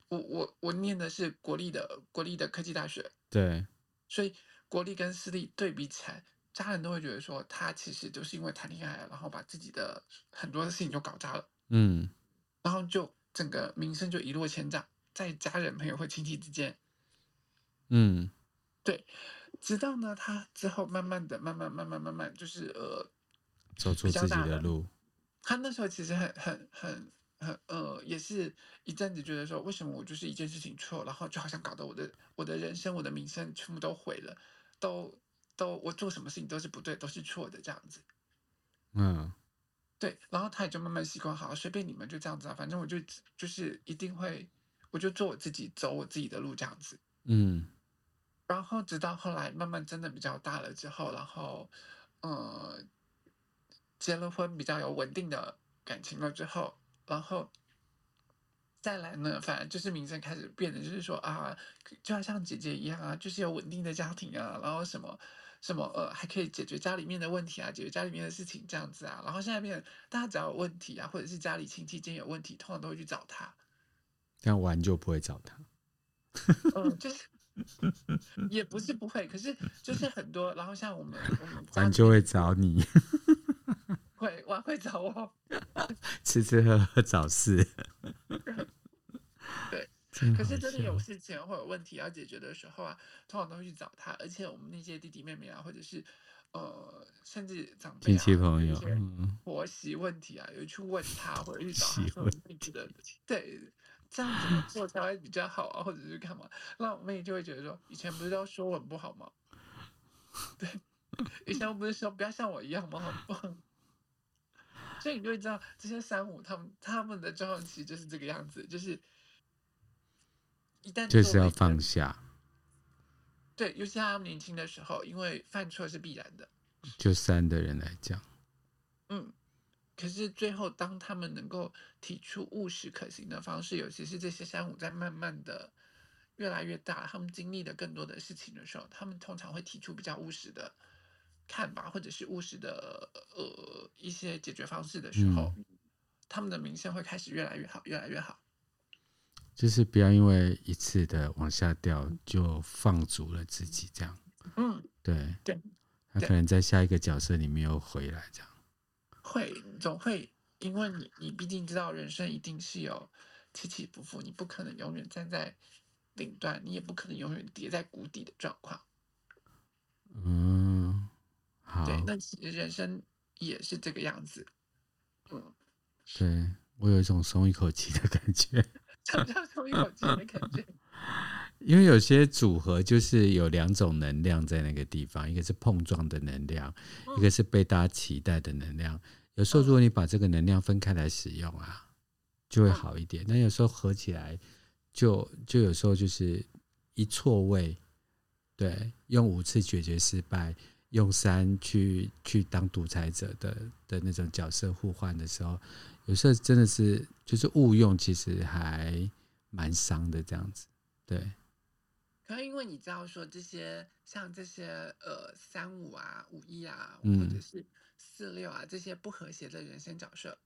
我我我念的是国立的国立的科技大学，对，所以国立跟私立对比起来，家人都会觉得说他其实就是因为谈恋爱，然后把自己的很多的事情就搞砸了，嗯，然后就整个名声就一落千丈，在家人、朋友或亲戚之间，嗯，对，直到呢他之后慢慢的、慢慢、慢慢、慢慢，就是呃，走出自己的路。他那时候其实很、很、很。很呃，也是一阵子觉得说，为什么我就是一件事情错，然后就好像搞得我的我的人生、我的名声全部都毁了，都都我做什么事情都是不对，都是错的这样子。嗯，对，然后他也就慢慢习惯，好，随便你们就这样子啊，反正我就就是一定会，我就做我自己，走我自己的路这样子。嗯，然后直到后来慢慢真的比较大了之后，然后呃结了婚，比较有稳定的感情了之后。然后再来呢，反正就是名声开始变得，就是说啊，就要像姐姐一样啊，就是有稳定的家庭啊，然后什么什么呃，还可以解决家里面的问题啊，解决家里面的事情这样子啊。然后现在变，大家只要有问题啊，或者是家里亲戚间有问题，通常都会去找他。这样玩就不会找他。嗯，就是也不是不会，可是就是很多。然后像我们，我们玩就会找你。会，我会找我，吃吃喝喝找事。对，可是真的有事情或有问题要解决的时候啊，通常都会去找他。而且我们那些弟弟妹妹啊，或者是呃，甚至长辈、亲戚朋友、婆媳问题啊，有去问他，或者去找对，这样怎么做才会比较好啊，或者是干嘛？那我妹就会觉得说，以前不是都说我很不好吗？对，以前我不是说不要像我一样吗？很棒。所以你就会知道，这些三五他们他们的状况其实就是这个样子，就是一旦就是要放下。对，尤其他们年轻的时候，因为犯错是必然的。就三的人来讲，嗯，可是最后当他们能够提出务实可行的方式，尤其是这些山虎在慢慢的越来越大，他们经历了更多的事情的时候，他们通常会提出比较务实的。看法，或者是务实的呃一些解决方式的时候，嗯、他们的名声会开始越来越好，越来越好。就是不要因为一次的往下掉就放逐了自己，这样。嗯，对对，他可能在下一个角色里面又回来，这样。会总会，因为你你毕竟知道人生一定是有起起伏伏，你不可能永远站在顶端，你也不可能永远跌在谷底的状况。嗯。好对，那其实人生也是这个样子。嗯，对，我有一种松一口气的感觉，常常松一口气的感觉。因为有些组合就是有两种能量在那个地方，一个是碰撞的能量，嗯、一个是被大家期待的能量。有时候如果你把这个能量分开来使用啊，就会好一点。那、嗯、有时候合起来就，就就有时候就是一错位，对，用五次解决失败。用三去去当独裁者的的那种角色互换的时候，有时候真的是就是误用，其实还蛮伤的这样子。对。可能因为你知道说这些像这些呃三五啊五一啊，或者是四六啊这些不和谐的人生角色，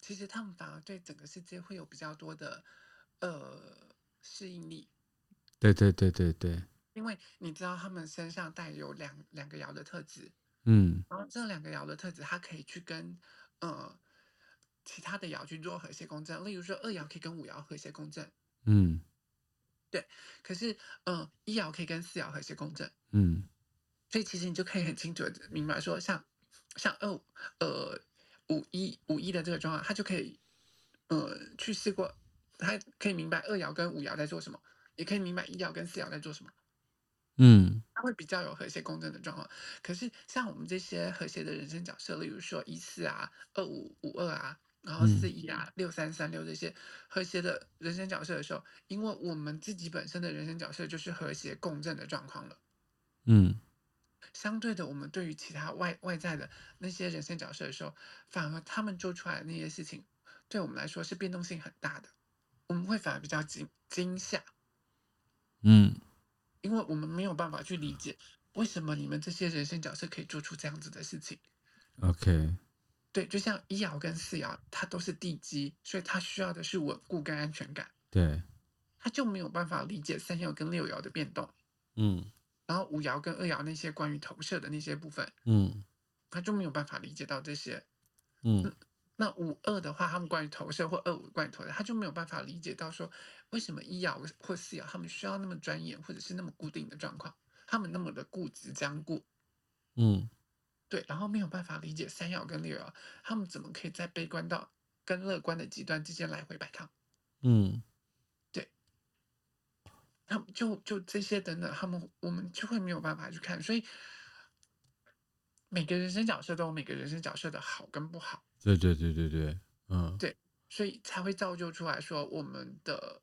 其实他们反而对整个世界会有比较多的呃适应力。对对对对对。因为你知道他们身上带有两两个爻的特质，嗯，然后这两个爻的特质，它可以去跟呃其他的爻去做和谐共振。例如说，二爻可以跟五爻和谐共振，嗯，对。可是，嗯、呃，一爻可以跟四爻和谐共振，嗯。所以其实你就可以很清楚的明白说，像像二呃五一五一的这个状况，他就可以呃去试过，他可以明白二爻跟五爻在做什么，也可以明白一爻跟四爻在做什么。嗯，他会比较有和谐共振的状况。可是像我们这些和谐的人生角色，例如说一四啊、二五五二啊，然后四一啊、六三三六这些和谐的人生角色的时候，因为我们自己本身的人生角色就是和谐共振的状况了。嗯，相对的，我们对于其他外外在的那些人生角色的时候，反而他们做出来的那些事情，对我们来说是变动性很大的，我们会反而比较惊惊吓。嗯。因为我们没有办法去理解为什么你们这些人生角色可以做出这样子的事情。OK，对，就像一爻跟四爻，它都是地基，所以它需要的是稳固跟安全感。对，他就没有办法理解三爻跟六爻的变动。嗯，然后五爻跟二爻那些关于投射的那些部分，嗯，他就没有办法理解到这些。嗯，那五二的话，他们关于投射或二五关于投射，他就没有办法理解到说，为什么一爻或四爻他们需要那么专业或者是那么固定的状况，他们那么的固执僵固。嗯，对，然后没有办法理解三爻跟六爻，他们怎么可以在悲观到跟乐观的极端之间来回摆荡？嗯，对，他们就就这些等等，他们我们就会没有办法去看，所以每个人生角色都有每个人生角色的好跟不好。对对对对对，嗯，对，所以才会造就出来说我们的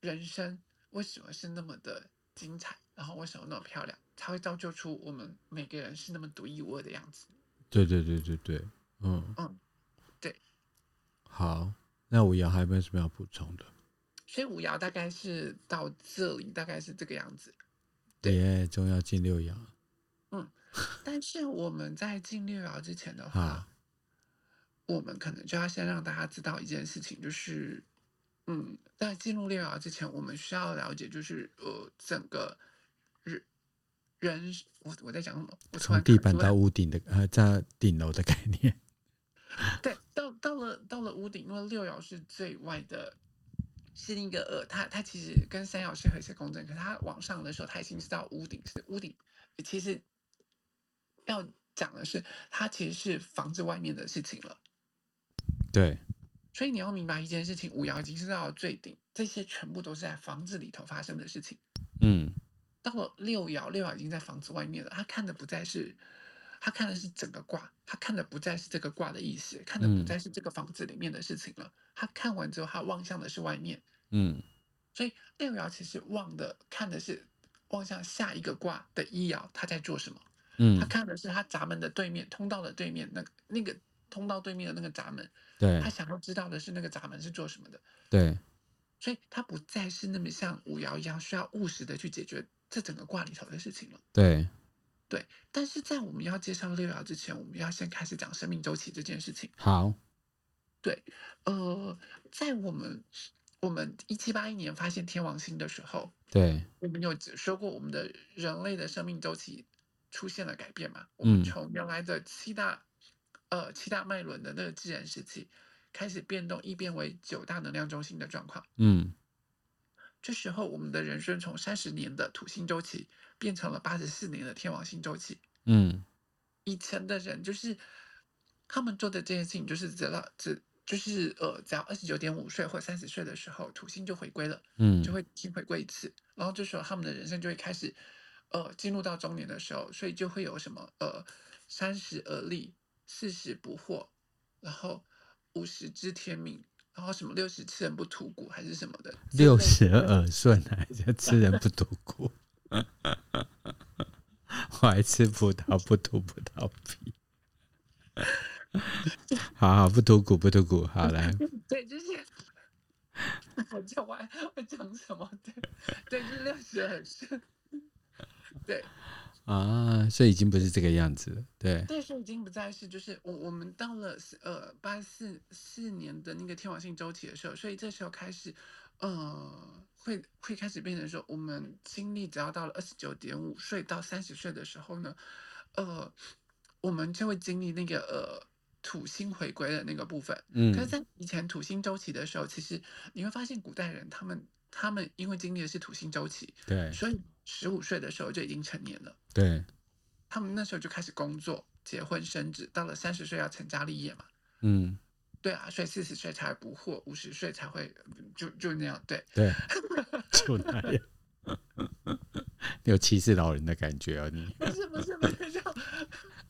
人生为什么是那么的精彩，然后为什么那么漂亮。才会造就出我们每个人是那么独一无二的样子。对对对对对，嗯嗯，对。好，那五爻还有没有什么要补充的？所以五爻大概是到这里，大概是这个样子。对，终要进六爻。嗯，但是我们在进六爻之前的话，啊、我们可能就要先让大家知道一件事情，就是，嗯，在进入六爻之前，我们需要了解，就是呃，整个日。人，我我在讲什么？我从地板到屋顶的，呃，在顶楼的概念。对，到到了到了屋顶，因为六爻是最外的，是那个呃，它它其实跟三爻是和谐共振，可是它往上的时候，它已经是到屋顶，是屋顶。其实要讲的是，它其实是房子外面的事情了。对。所以你要明白一件事情，五爻已经是到了最顶，这些全部都是在房子里头发生的事情。嗯。到了六爻，六爻已经在房子外面了。他看的不再是，他看的是整个卦，他看的不再是这个卦的意思，看的不再是这个房子里面的事情了。嗯、他看完之后，他望向的是外面。嗯，所以六爻其实望的看的是望向下一个卦的一爻，他在做什么？嗯，他看的是他闸门的对面，通道的对面，那个那个通道对面的那个闸门。对，他想要知道的是那个闸门是做什么的。对，所以他不再是那么像五爻一样需要务实的去解决。这整个卦里头的事情了。对，对，但是在我们要介绍六爻之前，我们要先开始讲生命周期这件事情。好，对，呃，在我们我们一七八一年发现天王星的时候，对，我们有说过，我们的人类的生命周期出现了改变嘛？我们从原来的七大呃七大脉轮的那个自然时期开始变动，异变为九大能量中心的状况。嗯。这时候，我们的人生从三十年的土星周期变成了八十四年的天王星周期。嗯，以前的人就是他们做的这件事情，就是只要只就是呃，只要二十九点五岁或三十岁的时候，土星就回归了，嗯，就会先回归一次，然后这时候他们的人生就会开始呃进入到中年的时候，所以就会有什么呃三十而立，四十不惑，然后五十知天命。然后什么六十吃人不吐骨还是什么的，六十耳顺还是吃人不吐骨？我还吃葡萄不吐葡萄皮。好好不吐骨不吐骨，好来。对，就是 我讲完会讲什么？对对，就是六十耳顺。对。啊，所以已经不是这个样子了，对。对，所以已经不再是，就是我我们到了呃八四四年的那个天王星周期的时候，所以这时候开始，呃，会会开始变成说，我们经历只要到了二十九点五岁到三十岁的时候呢，呃，我们就会经历那个呃土星回归的那个部分。嗯。可是，在以前土星周期的时候，其实你会发现古代人他们他们因为经历的是土星周期，对，所以。十五岁的时候就已经成年了，对，他们那时候就开始工作、结婚、生子，到了三十岁要成家立业嘛，嗯，对啊，所以四十岁才不惑，五十岁才会就就那样，对，对，就那样，有歧视老人的感觉哦，你。不是不是不是这样，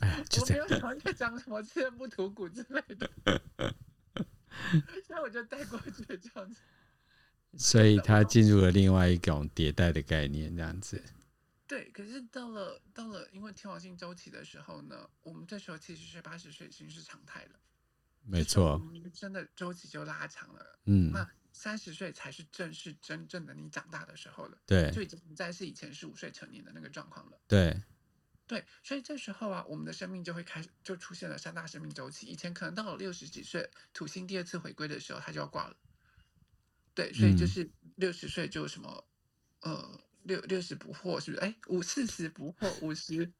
哎，我没有想要讲什么吃人不吐骨之类的，所以我就带过去这样子。所以他进入了另外一种迭代的概念，这样子。对，可是到了到了，因为天王星周期的时候呢，我们这时候七十岁、八十岁已经是常态了。没错，真的周期就拉长了。嗯，那三十岁才是正式真正的你长大的时候了。对，就已经不再是以前十五岁成年的那个状况了。对，对，所以这时候啊，我们的生命就会开始就出现了三大生命周期。以前可能到了六十几岁，土星第二次回归的时候，他就要挂了。对，所以就是六十岁就什么，呃，六六十不惑，是不是？哎，五四十不惑，五十。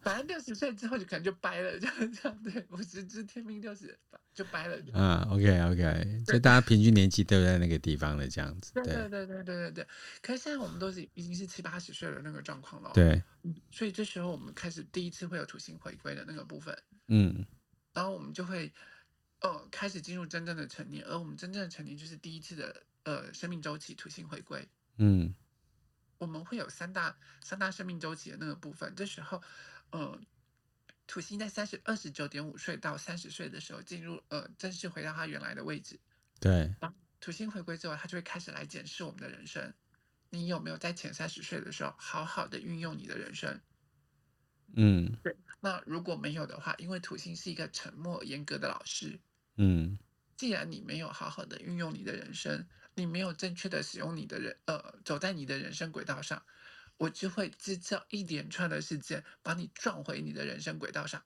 反正六十岁之后就可能就掰了，这样这样对，五十知天命，六十就掰了。啊，OK OK，所以大家平均年纪都在那个地方的，这样子。对对对对对对对。可是现在我们都是已经是七八十岁的那个状况了。对。所以这时候我们开始第一次会有土星回归的那个部分。嗯。然后我们就会，呃，开始进入真正的成年，而我们真正的成年就是第一次的呃生命周期土星回归。嗯。我们会有三大三大生命周期的那个部分，这时候，呃，土星在三十二十九点五岁到三十岁的时候进入呃正式回到它原来的位置。对。当土星回归之后，它就会开始来检视我们的人生，你有没有在前三十岁的时候好好的运用你的人生？嗯，对。那如果没有的话，因为土星是一个沉默严格的老师，嗯，既然你没有好好的运用你的人生。你没有正确的使用你的人，呃，走在你的人生轨道上，我就会制造一连串的事件，把你撞回你的人生轨道上。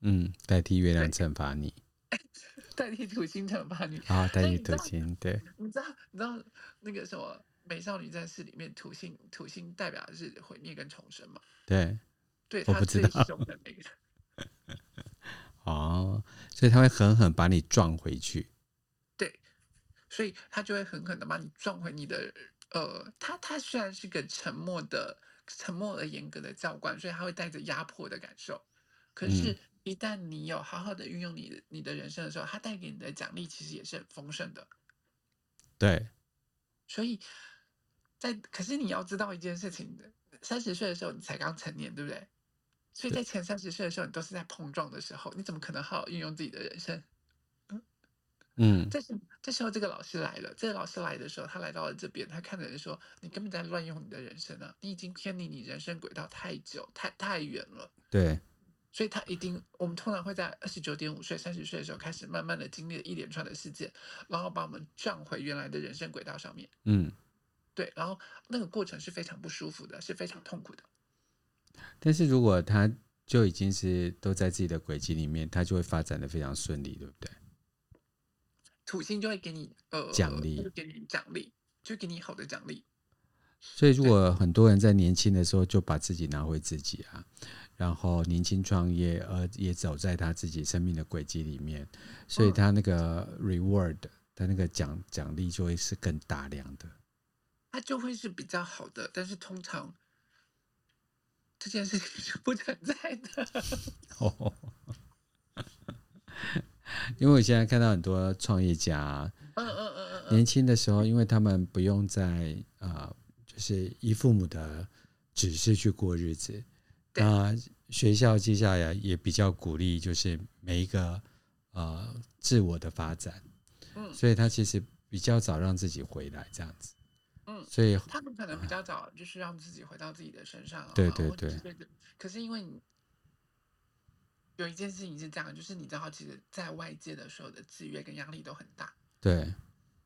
嗯，代替月亮惩罚你，代替土星惩罚你。啊，代替土星，对。你知道，你知道那个什么《美少女战士》里面土星，土星代表的是毁灭跟重生嘛？对，对，我不知道。的那个。哦，所以他会狠狠把你撞回去。对所以他就会狠狠的把你撞回你的，呃，他他虽然是个沉默的、沉默而严格的教官，所以他会带着压迫的感受。可是，一旦你有好好的运用你的你的人生的时候，他带给你的奖励其实也是很丰盛的。对。所以在可是你要知道一件事情的，三十岁的时候你才刚成年，对不对？所以在前三十岁的时候，你都是在碰撞的时候，你怎么可能好好运用自己的人生？嗯，这时这时候这个老师来了。这个老师来的时候，他来到了这边，他看着人说：“你根本在乱用你的人生啊！你已经偏离你人生轨道太久、太太远了。”对，所以他一定，我们通常会在二十九点五岁、三十岁的时候开始，慢慢的经历了一连串的事件，然后把我们撞回原来的人生轨道上面。嗯，对，然后那个过程是非常不舒服的，是非常痛苦的。但是如果他就已经是都在自己的轨迹里面，他就会发展的非常顺利，对不对？土星就会给你呃奖励，给你奖励，就给你好的奖励。所以，如果很多人在年轻的时候就把自己拿回自己啊，然后年轻创业，而也走在他自己生命的轨迹里面，所以他那个 reward，他那个奖奖励就会是更大量的。他就会是比较好的，但是通常这件事情是不存在的。哦。因为我现在看到很多创业家，嗯嗯嗯嗯年轻的时候，因为他们不用在啊、呃，就是依父母的指示去过日子，那学校接下来也比较鼓励，就是每一个呃自我的发展，嗯，所以他其实比较早让自己回来这样子，嗯，所以他们可能比较早就是让自己回到自己的身上，对对对，可是因为你。有一件事情是这样，就是你知道，其实，在外界的所有的制约跟压力都很大。对，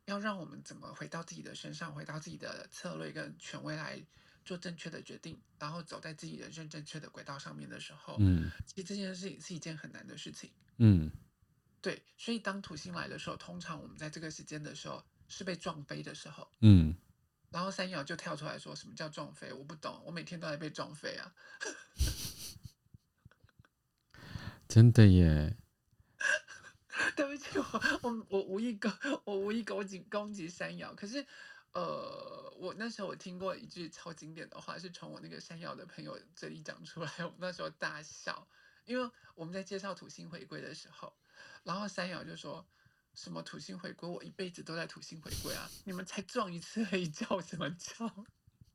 要让我们怎么回到自己的身上，回到自己的策略跟权威来做正确的决定，然后走在自己人生正确的轨道上面的时候，嗯，其实这件事情是一件很难的事情。嗯，对，所以当土星来的时候，通常我们在这个时间的时候是被撞飞的时候。嗯，然后三瑶就跳出来说：“什么叫撞飞？我不懂，我每天都在被撞飞啊。”真的耶！对不起，我我我无意攻我无意攻击攻击山瑶，可是呃，我那时候我听过一句超经典的话，是从我那个山瑶的朋友嘴里讲出来，我那时候大笑，因为我们在介绍土星回归的时候，然后山瑶就说什么土星回归，我一辈子都在土星回归啊，你们才撞一次黑叫什么叫？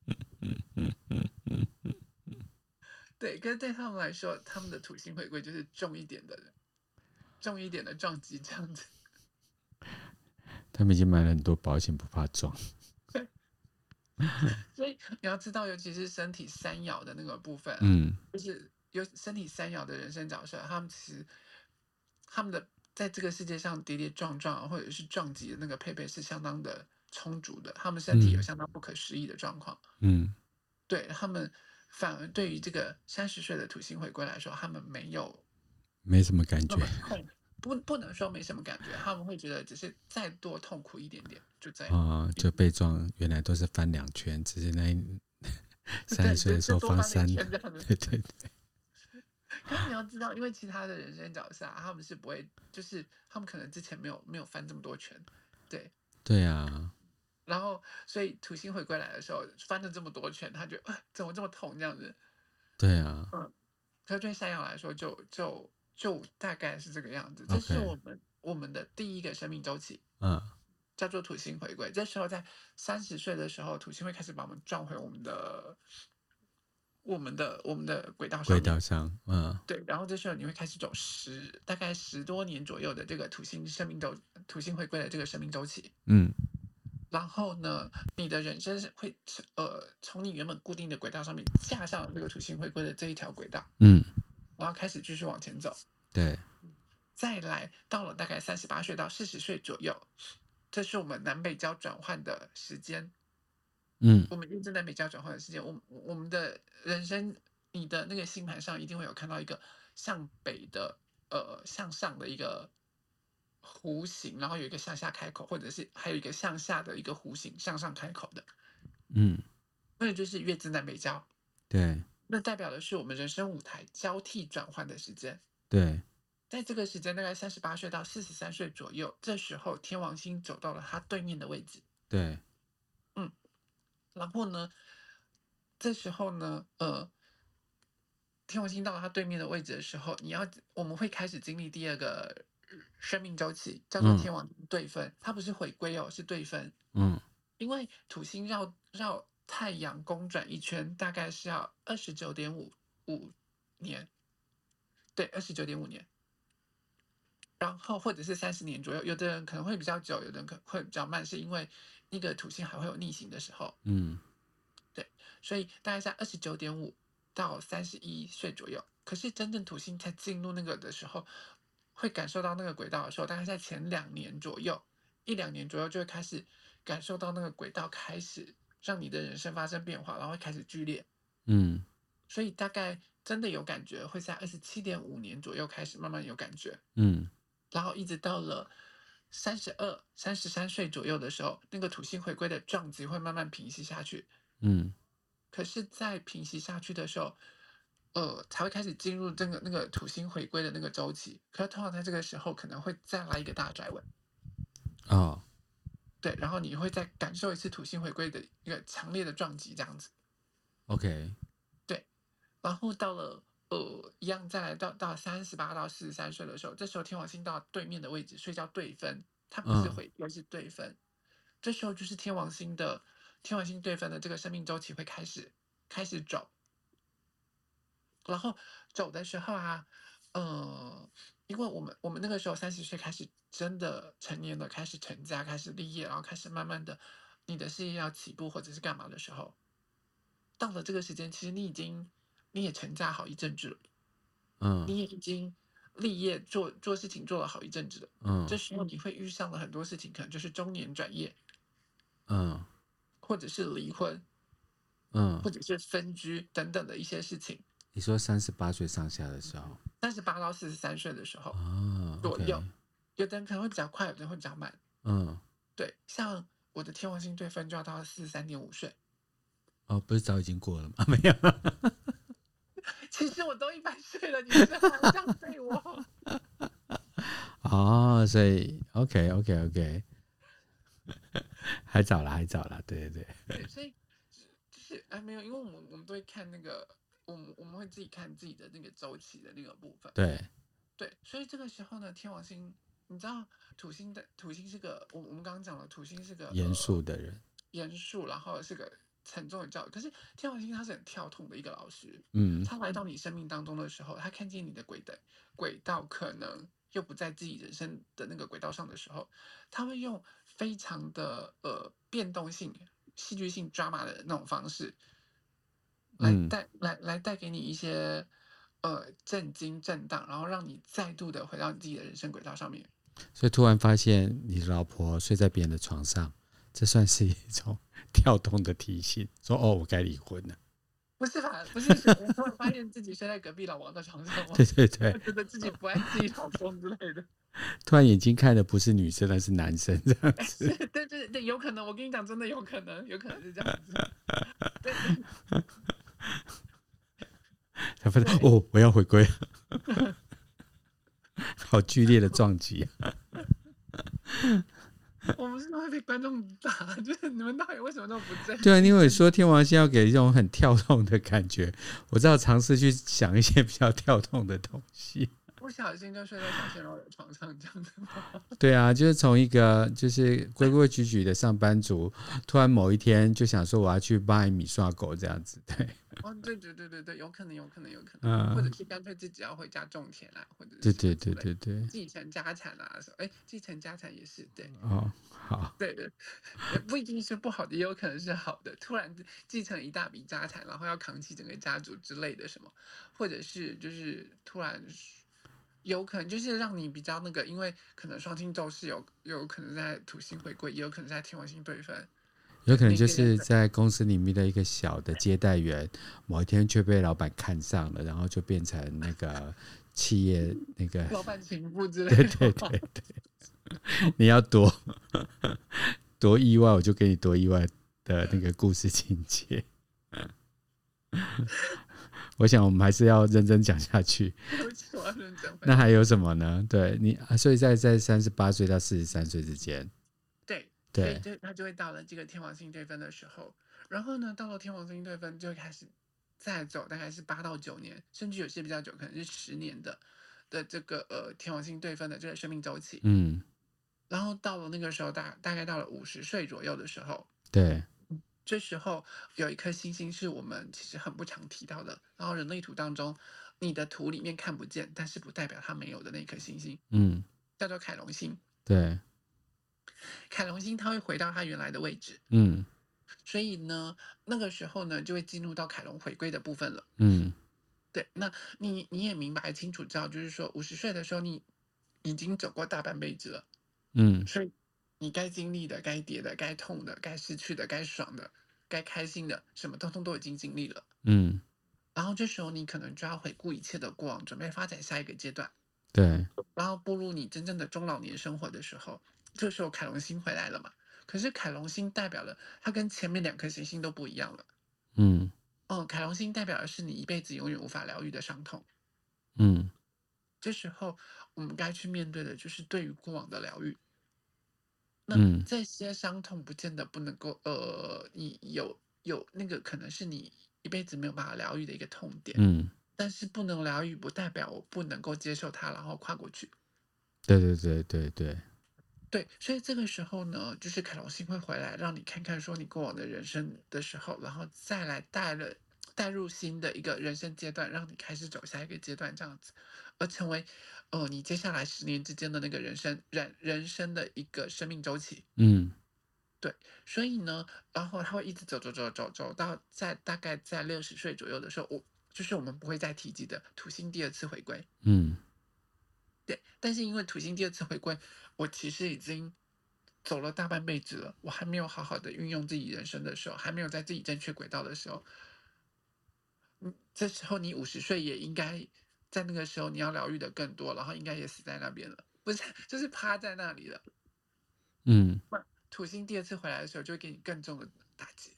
对，可是对他们来说，他们的土星回归就是重一点的，重一点的撞击这样子。他们已经买了很多保险，不怕撞。对。所以你要知道，尤其是身体三爻的那个部分，嗯，就是有身体三爻的人生角色，他们其实他们的在这个世界上跌跌撞撞或者是撞击的那个配备是相当的充足的，他们身体有相当不可思议的状况。嗯，对他们。反而对于这个三十岁的土星回归来说，他们没有没什么感觉，不不能说没什么感觉，他们会觉得只是再多痛苦一点点。就这样啊，就被撞，原来都是翻两圈，只是那 三十岁的时候翻三，对对对。可是你要知道，因为其他的人生角色，他们是不会，就是他们可能之前没有没有翻这么多圈，对。对啊。然后，所以土星回归来的时候，翻了这么多圈，他觉得怎么这么痛这样子？对啊。嗯。可是对山羊来说就，就就就大概是这个样子。这是我们.我们的第一个生命周期，嗯，叫做土星回归。这时候在三十岁的时候，土星会开始把我们撞回我们的。我们的我们的轨道上，轨道上，嗯，对，然后这时候你会开始走十大概十多年左右的这个土星生命周，土星回归的这个生命周期，嗯，然后呢，你的人生是会呃从你原本固定的轨道上面架上这个土星回归的这一条轨道，嗯，然后开始继续往前走，对，再来到了大概三十八岁到四十岁左右，这是我们南北交转换的时间。嗯，我们一直在美加转换的时间，我我们的人生，你的那个星盘上一定会有看到一个向北的，呃，向上的一个弧形，然后有一个向下开口，或者是还有一个向下的一个弧形向上开口的，嗯，那就是月正南北交，对，那代表的是我们人生舞台交替转换的时间，对，在这个时间大概三十八岁到四十三岁左右，这时候天王星走到了它对面的位置，对。然后呢，这时候呢，呃，天王星到了它对面的位置的时候，你要我们会开始经历第二个生命周期，叫做天王对分。嗯、它不是回归哦，是对分。嗯，因为土星绕绕太阳公转一圈，大概是要二十九点五五年，对，二十九点五年。然后或者是三十年左右，有的人可能会比较久，有的人可能会比较慢，是因为。那个土星还会有逆行的时候，嗯，对，所以大概在二十九点五到三十一岁左右。可是真正土星在进入那个的时候，会感受到那个轨道的时候，大概在前两年左右，一两年左右就会开始感受到那个轨道开始让你的人生发生变化，然后会开始剧烈，嗯，所以大概真的有感觉会在二十七点五年左右开始慢慢有感觉，嗯，然后一直到了。三十二、三十三岁左右的时候，那个土星回归的撞击会慢慢平息下去。嗯，可是，在平息下去的时候，呃，才会开始进入这个那个土星回归的那个周期。可是，通常在这个时候，可能会再来一个大转弯。哦，对，然后你会再感受一次土星回归的一个强烈的撞击，这样子。OK。对，然后到了。呃，一样，再来到到三十八到四十三岁的时候，这时候天王星到对面的位置，所以叫对分，它不是回，而是对分。嗯、这时候就是天王星的天王星对分的这个生命周期会开始开始走，然后走的时候啊，呃，因为我们我们那个时候三十岁开始真的成年了，开始成家，开始立业，然后开始慢慢的你的事业要起步或者是干嘛的时候，到了这个时间，其实你已经。你也成家好一阵子了，嗯，你也已经立业做做事情做了好一阵子了，嗯，这时候你会遇上了很多事情，可能就是中年转业，嗯，或者是离婚，嗯，或者是分居等等的一些事情。你说三十八岁上下的时候，三十八到四十三岁的时候，啊，左右，有的人可能会比较快，有的人会比较慢，嗯，对，像我的天王星对分就要到四十三点五岁，哦，不是早已经过了吗？没有。其实我都一百岁了，你们还这样对我？哦，所以 OK OK OK，还早了，还早了，对对对。对，所以就是哎，没有，因为我们我们都会看那个，我们我们会自己看自己的那个周期的那个部分。对对，所以这个时候呢，天王星，你知道土星的土星是个，我我们刚刚讲了，土星是个严肃的人，严肃，然后是个。沉重的教育，可是天王星他是很跳痛的一个老师，嗯，他来到你生命当中的时候，他看见你的轨道轨道可能又不在自己人生的那个轨道上的时候，他会用非常的呃变动性、戏剧性、drama 的那种方式来带、嗯、来来带给你一些呃震惊、震荡，然后让你再度的回到你自己的人生轨道上面。所以突然发现你的老婆睡在别人的床上，这算是一种。跳动的提醒，说：“哦，我该离婚了。”不是吧？不是，我突然发现自己睡在隔壁老王的床上，对对对，觉得自己不爱自己老公之类的。突然眼睛看的不是女生，而是男生这样子。对对对，有可能。我跟你讲，真的有可能，有可能是这样子。对。他发现哦，我要回归，好剧烈的撞击啊！我们是会被观众打，就是你们到底为什么都不在？对啊，因为说天王星要给一种很跳动的感觉，我知道尝试去想一些比较跳动的东西。不小心就睡在小鲜肉的床上，这样子吗？对啊，就是从一个就是规规矩矩的上班族，突然某一天就想说我要去卖米刷狗这样子，对。哦，对对对对对，有可能，有可能，有可能，或者是干脆自己要回家种田啊，或者是对对对对对，继承家产啊，说哎，继承家产也是对。哦，好。对对，也不一定是不好的，也有可能是好的。突然继承一大笔家产，然后要扛起整个家族之类的什么，或者是就是突然。有可能就是让你比较那个，因为可能双星座是有有可能在土星回归，也有可能在天王星对分，有可能就是在公司里面的一个小的接待员，某一天却被老板看上了，然后就变成那个企业那个老板情妇之类的。对对对对，你要多多意外，我就给你多意外的那个故事情节。我想我们还是要认真讲下去。那还有什么呢？对你，所以在在三十八岁到四十三岁之间，对对，就他就会到了这个天王星对分的时候，然后呢，到了天王星对分就会开始再走，大概是八到九年，甚至有些比较久，可能是十年的的这个呃天王星对分的这个生命周期。嗯，然后到了那个时候，大大概到了五十岁左右的时候，对。这时候有一颗星星是我们其实很不常提到的，然后人类图当中，你的图里面看不见，但是不代表它没有的那颗星星，嗯，叫做凯龙星。对，凯龙星它会回到它原来的位置，嗯，所以呢，那个时候呢就会进入到凯龙回归的部分了，嗯，对，那你你也明白清楚知道，就是说五十岁的时候你已经走过大半辈子了，嗯，所以。你该经历的、该跌的、该痛的、该失去的、该爽的、该开心的，什么通通都已经经历了。嗯，然后这时候你可能就要回顾一切的过往，准备发展下一个阶段。对。然后步入你真正的中老年生活的时候，这时候凯龙星回来了嘛？可是凯龙星代表了它跟前面两颗行星都不一样了。嗯。哦，凯龙星代表的是你一辈子永远无法疗愈的伤痛。嗯。这时候我们该去面对的就是对于过往的疗愈。那这些伤痛不见得不能够，呃，你有有那个可能是你一辈子没有办法疗愈的一个痛点，嗯，但是不能疗愈不代表我不能够接受它，然后跨过去。对对对对对，对，所以这个时候呢，就是凯龙星会回来，让你看看说你过往的人生的时候，然后再来带了带入新的一个人生阶段，让你开始走下一个阶段，这样子，而成为。哦、呃，你接下来十年之间的那个人生人人生的一个生命周期，嗯，对，所以呢，然后他会一直走走走走走到在大概在六十岁左右的时候，我就是我们不会再提及的土星第二次回归，嗯，对，但是因为土星第二次回归，我其实已经走了大半辈子了，我还没有好好的运用自己人生的时候，还没有在自己正确轨道的时候，嗯，这时候你五十岁也应该。在那个时候，你要疗愈的更多，然后应该也死在那边了，不是，就是趴在那里了。嗯，土星第二次回来的时候，就会给你更重的打击。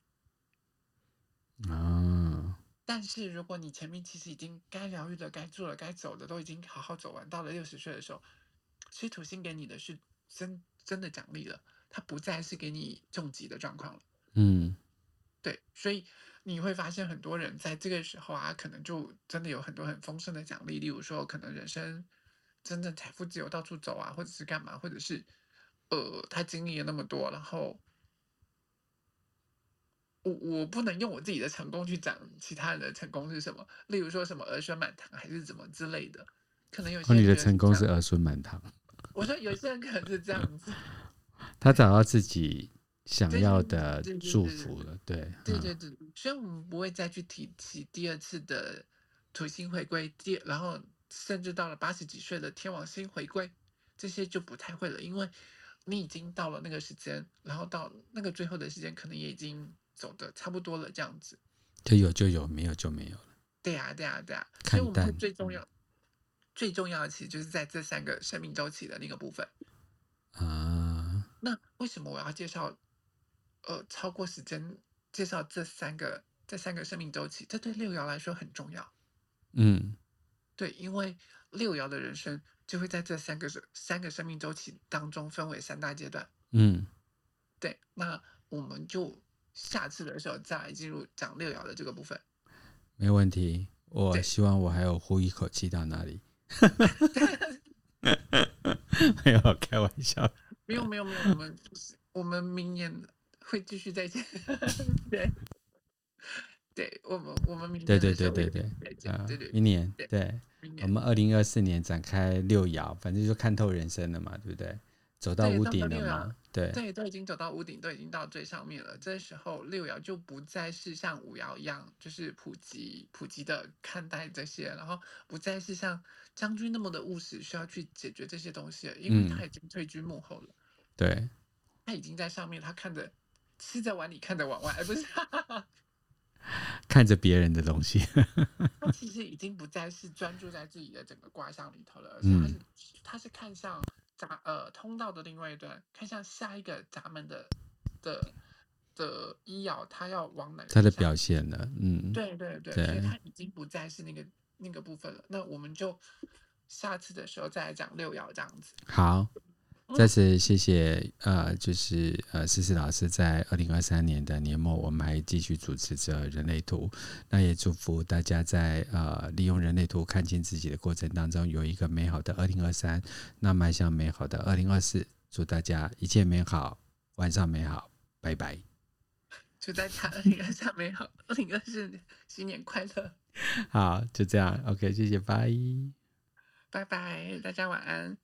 啊！但是如果你前面其实已经该疗愈的、该做的、该走的都已经好好走完，到了六十岁的时候，其实土星给你的是真真的奖励了，它不再是给你重疾的状况了。嗯，对，所以。你会发现很多人在这个时候啊，可能就真的有很多很丰盛的奖励，例如说可能人生真正财富自由到处走啊，或者是干嘛，或者是呃他经历了那么多，然后我我不能用我自己的成功去讲其他人的成功是什么，例如说什么儿孙满堂还是怎么之类的，可能有些你的成功是儿孙满堂。我说有些人可能是这样子，他找到自己。想要的祝福了，对对对对，所以我们不会再去提起第二次的土星回归，第然后甚至到了八十几岁的天王星回归，这些就不太会了，因为你已经到了那个时间，然后到那个最后的时间，可能也已经走的差不多了，这样子。就有就有，没有就没有了。对呀、啊，对呀、啊，对呀、啊。所以我们最重要、最重要的，其实就是在这三个生命周期的那个部分啊。那为什么我要介绍？呃，超过时间介绍这三个这三个生命周期，这对六爻来说很重要。嗯，对，因为六爻的人生就会在这三个三个生命周期当中分为三大阶段。嗯，对，那我们就下次的时候再来进入讲六爻的这个部分。没问题，我希望我还有呼一口气到那里。没有开玩笑，没有没有没有，我们我们明年。会继续再见，对，对我们我们明年对对对对对啊，对对，明年对，我们二零二四年展开六爻，反正就看透人生了嘛，对不对？走到屋顶了嘛，对对，都已经走到屋顶，都已经到最上面了。这时候六爻就不再是像五爻一样，就是普及普及的看待这些，然后不再是像将军那么的务实，需要去解决这些东西了，因为他已经退居幕后了。对，他已经在上面，他看着。吃着碗里，看着碗外，而不是 看着别人的东西。他其实已经不再是专注在自己的整个卦象里头了，而是他是、嗯、他是看向闸呃通道的另外一端，看向下一个闸门的的的一爻，它要往哪？它的表现呢，嗯，对对对，对，所以它已经不再是那个那个部分了。那我们就下次的时候再来讲六爻这样子。好。再次谢谢，呃，就是呃，思思老师在二零二三年的年末，我们还继续主持着人类图。那也祝福大家在呃利用人类图看清自己的过程当中，有一个美好的二零二三，那迈向美好的二零二四。祝大家一切美好，晚上美好，拜拜。祝大家二零二三美好，二零二四新年快乐。好，就这样，OK，谢谢，拜，拜拜，大家晚安。